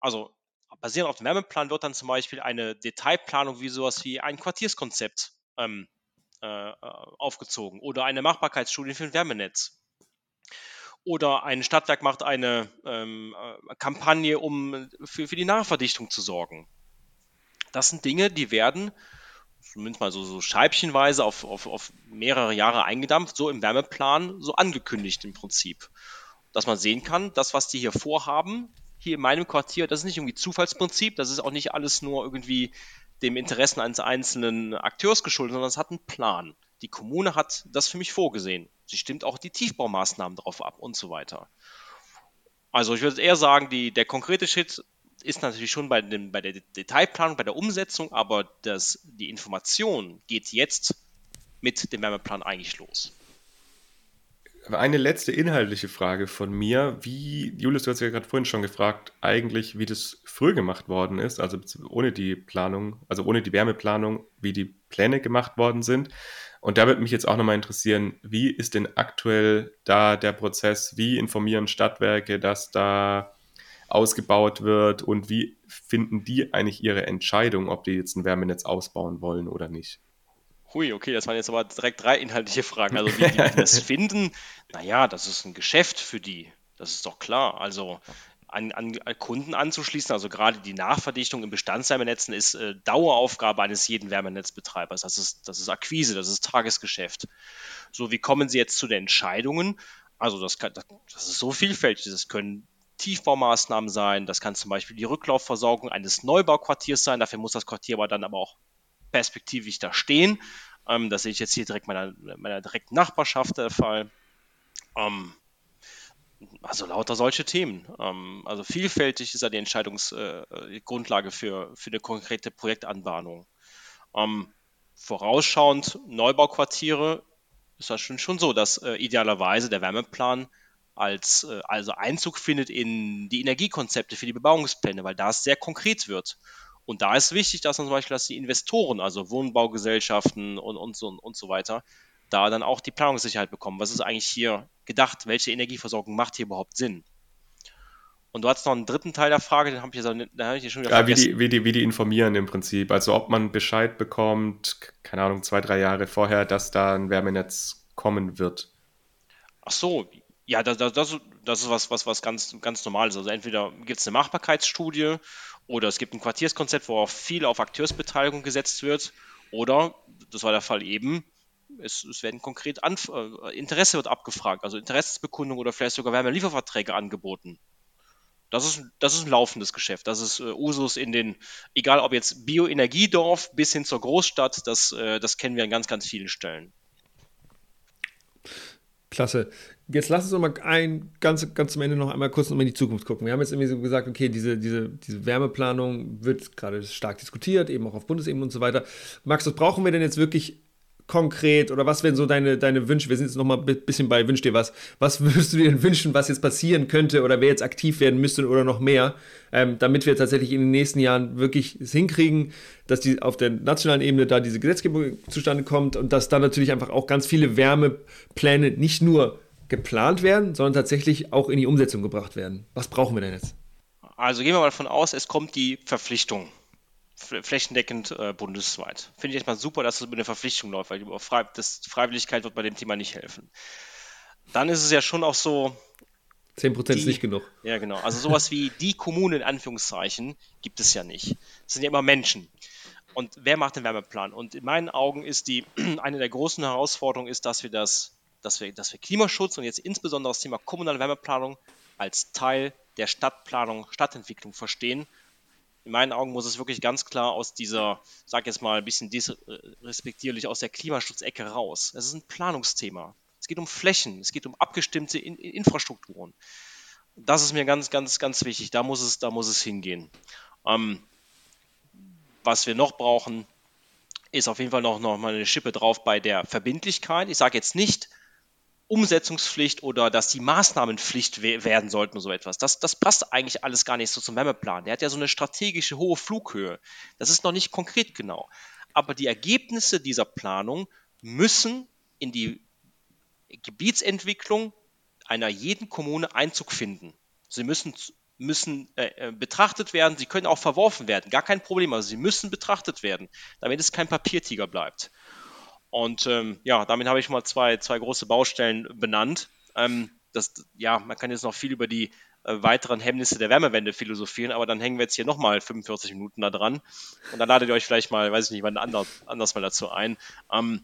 Also basierend auf dem Wärmeplan wird dann zum Beispiel eine Detailplanung wie sowas wie ein Quartierskonzept ähm, äh, äh aufgezogen oder eine Machbarkeitsstudie für ein Wärmenetz oder ein Stadtwerk macht eine ähm, äh, Kampagne, um für, für die Nachverdichtung zu sorgen. Das sind Dinge, die werden zumindest mal so, so scheibchenweise auf, auf, auf mehrere Jahre eingedampft, so im Wärmeplan, so angekündigt im Prinzip. Dass man sehen kann, das, was die hier vorhaben, hier in meinem Quartier, das ist nicht irgendwie Zufallsprinzip, das ist auch nicht alles nur irgendwie dem Interessen eines einzelnen Akteurs geschuldet, sondern es hat einen Plan. Die Kommune hat das für mich vorgesehen. Sie stimmt auch die Tiefbaumaßnahmen darauf ab und so weiter. Also ich würde eher sagen, die, der konkrete Schritt ist natürlich schon bei, dem, bei der Detailplanung, bei der Umsetzung, aber das, die Information geht jetzt mit dem Wärmeplan eigentlich los. Eine letzte inhaltliche Frage von mir. Wie, Julius, du hast ja gerade vorhin schon gefragt, eigentlich, wie das früher gemacht worden ist, also ohne die Planung, also ohne die Wärmeplanung, wie die Pläne gemacht worden sind. Und da würde mich jetzt auch nochmal interessieren, wie ist denn aktuell da der Prozess? Wie informieren Stadtwerke, dass da ausgebaut wird und wie finden die eigentlich ihre Entscheidung, ob die jetzt ein Wärmenetz ausbauen wollen oder nicht? Hui, okay, das waren jetzt aber direkt drei inhaltliche Fragen. Also wie die das finden, naja, das ist ein Geschäft für die. Das ist doch klar. Also an, an, Kunden anzuschließen. Also gerade die Nachverdichtung im Bestandswärmenetzen ist äh, Daueraufgabe eines jeden Wärmenetzbetreibers. Das ist, das ist Akquise, das ist Tagesgeschäft. So, wie kommen Sie jetzt zu den Entscheidungen? Also das, kann, das ist so vielfältig. Das können Tiefbaumaßnahmen sein, das kann zum Beispiel die Rücklaufversorgung eines Neubauquartiers sein. Dafür muss das Quartier aber dann aber auch perspektivisch da stehen. Ähm, das sehe ich jetzt hier direkt meiner, meiner direkten Nachbarschaft der Fall. Ähm, also lauter solche Themen. Ähm, also vielfältig ist ja die Entscheidungsgrundlage äh, für, für eine konkrete Projektanbahnung. Ähm, vorausschauend Neubauquartiere ist das schon, schon so, dass äh, idealerweise der Wärmeplan als äh, also Einzug findet in die Energiekonzepte für die Bebauungspläne, weil da es sehr konkret wird. Und da ist wichtig, dass zum Beispiel, dass die Investoren, also Wohnbaugesellschaften und, und, so, und so weiter, da dann auch die Planungssicherheit bekommen. Was ist eigentlich hier gedacht? Welche Energieversorgung macht hier überhaupt Sinn? Und du hast noch einen dritten Teil der Frage, den habe ich, hab ich hier schon wieder ja, vergessen. Wie die, wie, die, wie die informieren im Prinzip. Also ob man Bescheid bekommt, keine Ahnung, zwei, drei Jahre vorher, dass da ein Wärmenetz kommen wird. Ach so, ja, das, das, das ist was, was, was ganz, ganz Normales. Also entweder gibt es eine Machbarkeitsstudie oder es gibt ein Quartierskonzept, wo auch viel auf Akteursbeteiligung gesetzt wird. Oder, das war der Fall eben, es, es werden konkret Anf äh, Interesse wird abgefragt, also Interessensbekundung oder vielleicht sogar Wärmelieferverträge angeboten. Das ist, das ist ein laufendes Geschäft. Das ist äh, Usus in den, egal ob jetzt Bioenergiedorf bis hin zur Großstadt, das, äh, das kennen wir an ganz, ganz vielen Stellen. Klasse. Jetzt lass uns noch mal ein, ganz, ganz zum Ende noch einmal kurz in die Zukunft gucken. Wir haben jetzt irgendwie so gesagt, okay, diese, diese, diese Wärmeplanung wird gerade stark diskutiert, eben auch auf Bundesebene und so weiter. Max, was brauchen wir denn jetzt wirklich konkret oder was wären so deine, deine Wünsche? Wir sind jetzt nochmal ein bisschen bei Wünsch dir was. Was würdest du dir denn wünschen, was jetzt passieren könnte oder wer jetzt aktiv werden müsste oder noch mehr, ähm, damit wir tatsächlich in den nächsten Jahren wirklich es hinkriegen, dass die auf der nationalen Ebene da diese Gesetzgebung zustande kommt und dass dann natürlich einfach auch ganz viele Wärmepläne nicht nur geplant werden, sondern tatsächlich auch in die Umsetzung gebracht werden. Was brauchen wir denn jetzt? Also gehen wir mal davon aus, es kommt die Verpflichtung flächendeckend äh, bundesweit. Finde ich erstmal super, dass das über eine Verpflichtung läuft, weil die Frei das, Freiwilligkeit wird bei dem Thema nicht helfen. Dann ist es ja schon auch so. 10% die, ist nicht genug. Ja, genau. Also sowas wie die Kommune in Anführungszeichen gibt es ja nicht. Es sind ja immer Menschen. Und wer macht den Wärmeplan? Und in meinen Augen ist die eine der großen Herausforderungen ist, dass wir das, dass wir, dass wir Klimaschutz und jetzt insbesondere das Thema kommunale Wärmeplanung als Teil der Stadtplanung, Stadtentwicklung verstehen in meinen Augen muss es wirklich ganz klar aus dieser, sag jetzt mal ein bisschen disrespektierlich, aus der Klimaschutzecke raus. Es ist ein Planungsthema. Es geht um Flächen, es geht um abgestimmte In Infrastrukturen. Das ist mir ganz, ganz, ganz wichtig. Da muss es, da muss es hingehen. Ähm, was wir noch brauchen, ist auf jeden Fall noch, noch mal eine Schippe drauf bei der Verbindlichkeit. Ich sage jetzt nicht, Umsetzungspflicht oder dass die Maßnahmenpflicht werden sollten oder so etwas. Das, das passt eigentlich alles gar nicht so zum Wärmeplan. Der hat ja so eine strategische hohe Flughöhe. Das ist noch nicht konkret genau. Aber die Ergebnisse dieser Planung müssen in die Gebietsentwicklung einer jeden Kommune Einzug finden. Sie müssen, müssen äh, äh, betrachtet werden, sie können auch verworfen werden, gar kein Problem, also sie müssen betrachtet werden, damit es kein Papiertiger bleibt. Und ähm, ja, damit habe ich mal zwei, zwei große Baustellen benannt. Ähm, das, ja, man kann jetzt noch viel über die äh, weiteren Hemmnisse der Wärmewende philosophieren, aber dann hängen wir jetzt hier nochmal 45 Minuten da dran. Und dann ladet ihr euch vielleicht mal, weiß ich nicht, wann anders, anders mal dazu ein. Ähm,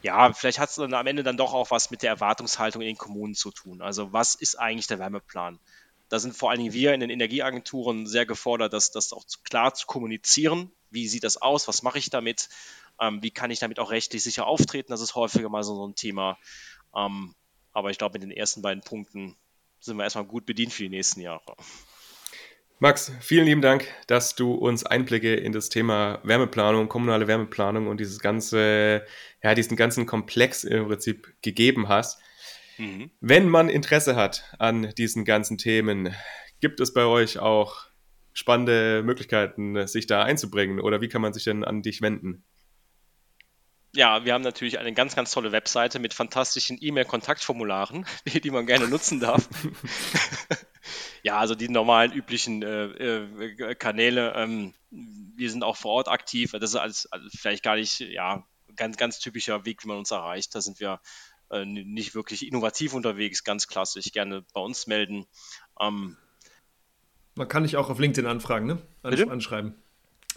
ja, vielleicht hat es dann am Ende dann doch auch was mit der Erwartungshaltung in den Kommunen zu tun. Also was ist eigentlich der Wärmeplan? Da sind vor allen Dingen wir in den Energieagenturen sehr gefordert, das, das auch klar zu kommunizieren. Wie sieht das aus? Was mache ich damit? Ähm, wie kann ich damit auch rechtlich sicher auftreten? Das ist häufiger mal so, so ein Thema. Ähm, aber ich glaube, mit den ersten beiden Punkten sind wir erstmal gut bedient für die nächsten Jahre. Max, vielen lieben Dank, dass du uns Einblicke in das Thema Wärmeplanung, kommunale Wärmeplanung und dieses ganze, ja, diesen ganzen Komplex im Prinzip gegeben hast. Mhm. Wenn man Interesse hat an diesen ganzen Themen, gibt es bei euch auch spannende Möglichkeiten, sich da einzubringen oder wie kann man sich denn an dich wenden? Ja, wir haben natürlich eine ganz, ganz tolle Webseite mit fantastischen E-Mail-Kontaktformularen, die, man gerne nutzen darf. ja, also die normalen üblichen äh, äh, Kanäle. Ähm, wir sind auch vor Ort aktiv. Das ist alles, also vielleicht gar nicht, ja, ganz, ganz typischer Weg, wie man uns erreicht. Da sind wir äh, nicht wirklich innovativ unterwegs, ganz klassisch. Gerne bei uns melden. Ähm, man kann dich auch auf LinkedIn anfragen, ne? Ansch anschreiben.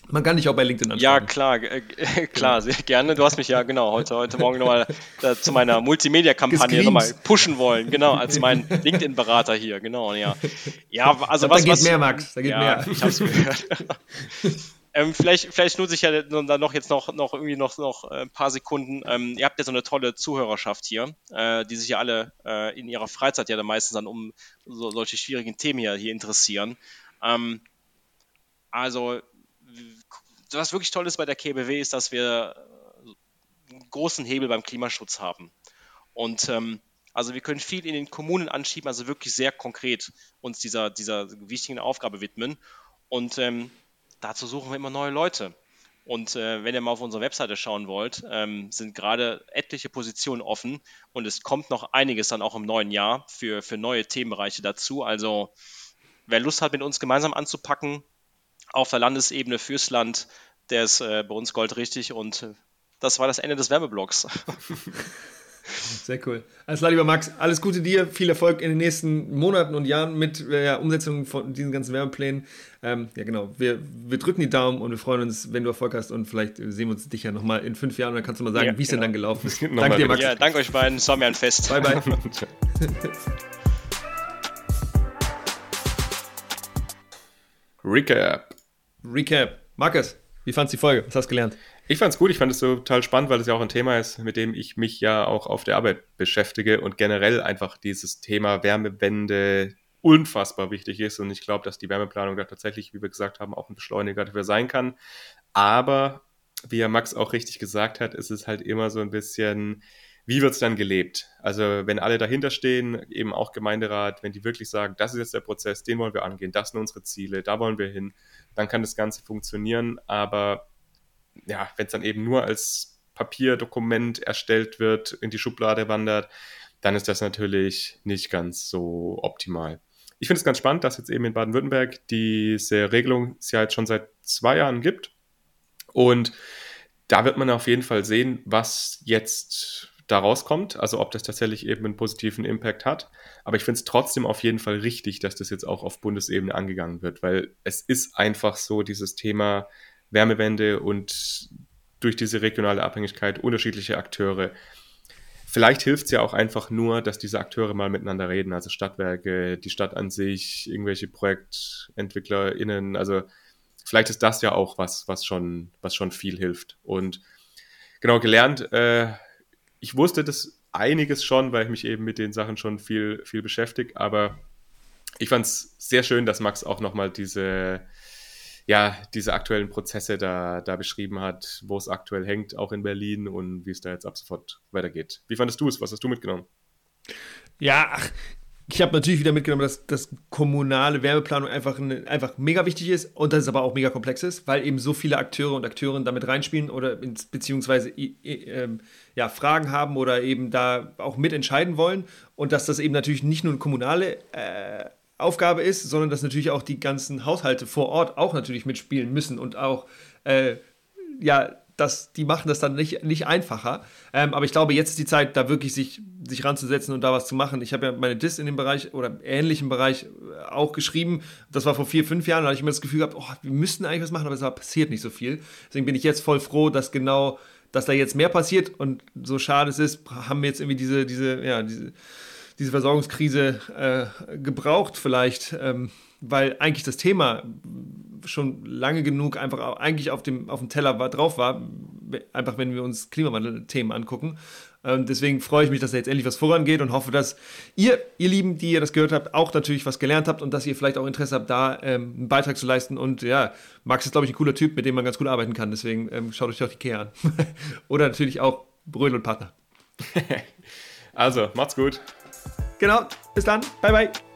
Man kann dich auch bei LinkedIn anschauen. Ja, klar, äh, klar, genau. sehr gerne. Du hast mich ja genau heute, heute Morgen nochmal äh, zu meiner Multimedia-Kampagne nochmal pushen wollen, genau, als mein LinkedIn-Berater hier, genau, ja. Ja, also was. Da geht was, mehr, Max, da geht ja, mehr. Ich hab's gehört. ähm, vielleicht, vielleicht nutze ich ja dann noch jetzt noch, noch irgendwie noch, noch äh, ein paar Sekunden. Ähm, ihr habt ja so eine tolle Zuhörerschaft hier, äh, die sich ja alle äh, in ihrer Freizeit ja dann meistens dann um so, solche schwierigen Themen hier, hier interessieren. Ähm, also was wirklich toll ist bei der KBW, ist, dass wir einen großen Hebel beim Klimaschutz haben. Und ähm, also wir können viel in den Kommunen anschieben, also wirklich sehr konkret uns dieser, dieser wichtigen Aufgabe widmen. Und ähm, dazu suchen wir immer neue Leute. Und äh, wenn ihr mal auf unsere Webseite schauen wollt, ähm, sind gerade etliche Positionen offen und es kommt noch einiges dann auch im neuen Jahr für, für neue Themenbereiche dazu. Also wer Lust hat, mit uns gemeinsam anzupacken, auf der Landesebene fürs Land, der ist äh, bei uns goldrichtig und äh, das war das Ende des Werbeblocks. Sehr cool. Alles klar, lieber Max. Alles Gute dir. Viel Erfolg in den nächsten Monaten und Jahren mit der äh, Umsetzung von diesen ganzen Werbeplänen. Ähm, ja, genau. Wir, wir drücken die Daumen und wir freuen uns, wenn du Erfolg hast. Und vielleicht sehen wir uns dich ja nochmal in fünf Jahren und dann kannst du mal sagen, ja, wie es genau. denn dann gelaufen ist. danke dir, Max. Ja, danke euch beiden. Es war mir ein Fest. Bye, bye. Recap. Recap. Markus, wie fandest du die Folge? Was hast du gelernt? Ich fand es gut, ich fand es total spannend, weil es ja auch ein Thema ist, mit dem ich mich ja auch auf der Arbeit beschäftige und generell einfach dieses Thema Wärmewende unfassbar wichtig ist. Und ich glaube, dass die Wärmeplanung da tatsächlich, wie wir gesagt haben, auch ein Beschleuniger dafür sein kann. Aber wie ja Max auch richtig gesagt hat, ist es halt immer so ein bisschen, wie wird es dann gelebt? Also wenn alle dahinter stehen, eben auch Gemeinderat, wenn die wirklich sagen, das ist jetzt der Prozess, den wollen wir angehen, das sind unsere Ziele, da wollen wir hin, dann kann das Ganze funktionieren. Aber ja, wenn es dann eben nur als Papierdokument erstellt wird, in die Schublade wandert, dann ist das natürlich nicht ganz so optimal. Ich finde es ganz spannend, dass jetzt eben in Baden-Württemberg diese Regelung es ja jetzt schon seit zwei Jahren gibt. Und da wird man auf jeden Fall sehen, was jetzt da rauskommt, also ob das tatsächlich eben einen positiven Impact hat. Aber ich finde es trotzdem auf jeden Fall richtig, dass das jetzt auch auf Bundesebene angegangen wird, weil es ist einfach so dieses Thema Wärmewende und durch diese regionale Abhängigkeit unterschiedliche Akteure. Vielleicht hilft es ja auch einfach nur, dass diese Akteure mal miteinander reden, also Stadtwerke, die Stadt an sich, irgendwelche ProjektentwicklerInnen, also vielleicht ist das ja auch was, was schon, was schon viel hilft. Und genau gelernt, äh, ich wusste das einiges schon, weil ich mich eben mit den Sachen schon viel, viel beschäftige, aber ich fand es sehr schön, dass Max auch nochmal diese, ja, diese aktuellen Prozesse da, da beschrieben hat, wo es aktuell hängt, auch in Berlin und wie es da jetzt ab sofort weitergeht. Wie fandest du es? Was hast du mitgenommen? Ja, ach, ich habe natürlich wieder mitgenommen, dass, dass kommunale Wärmeplanung einfach, eine, einfach mega wichtig ist und dass es aber auch mega komplex ist, weil eben so viele Akteure und Akteurinnen damit reinspielen oder ins, beziehungsweise äh, ja, Fragen haben oder eben da auch mitentscheiden wollen und dass das eben natürlich nicht nur eine kommunale äh, Aufgabe ist, sondern dass natürlich auch die ganzen Haushalte vor Ort auch natürlich mitspielen müssen und auch äh, ja das, die machen das dann nicht, nicht einfacher. Ähm, aber ich glaube, jetzt ist die Zeit, da wirklich sich, sich ranzusetzen und da was zu machen. Ich habe ja meine Dis in dem Bereich oder ähnlichen Bereich äh, auch geschrieben. Das war vor vier, fünf Jahren. Da hatte ich immer das Gefühl gehabt, oh, wir müssten eigentlich was machen, aber es passiert nicht so viel. Deswegen bin ich jetzt voll froh, dass genau, dass da jetzt mehr passiert. Und so schade es ist, haben wir jetzt irgendwie diese, diese, ja, diese, diese Versorgungskrise äh, gebraucht, vielleicht, ähm, weil eigentlich das Thema schon lange genug einfach eigentlich auf dem, auf dem Teller war, drauf war, einfach wenn wir uns Klimawandel-Themen angucken. Ähm, deswegen freue ich mich, dass da jetzt endlich was vorangeht und hoffe, dass ihr, ihr Lieben, die ihr das gehört habt, auch natürlich was gelernt habt und dass ihr vielleicht auch Interesse habt, da ähm, einen Beitrag zu leisten. Und ja, Max ist, glaube ich, ein cooler Typ, mit dem man ganz gut arbeiten kann. Deswegen ähm, schaut euch doch die Kehr an. Oder natürlich auch Brödel und Partner. also, macht's gut. Genau, bis dann. Bye, bye.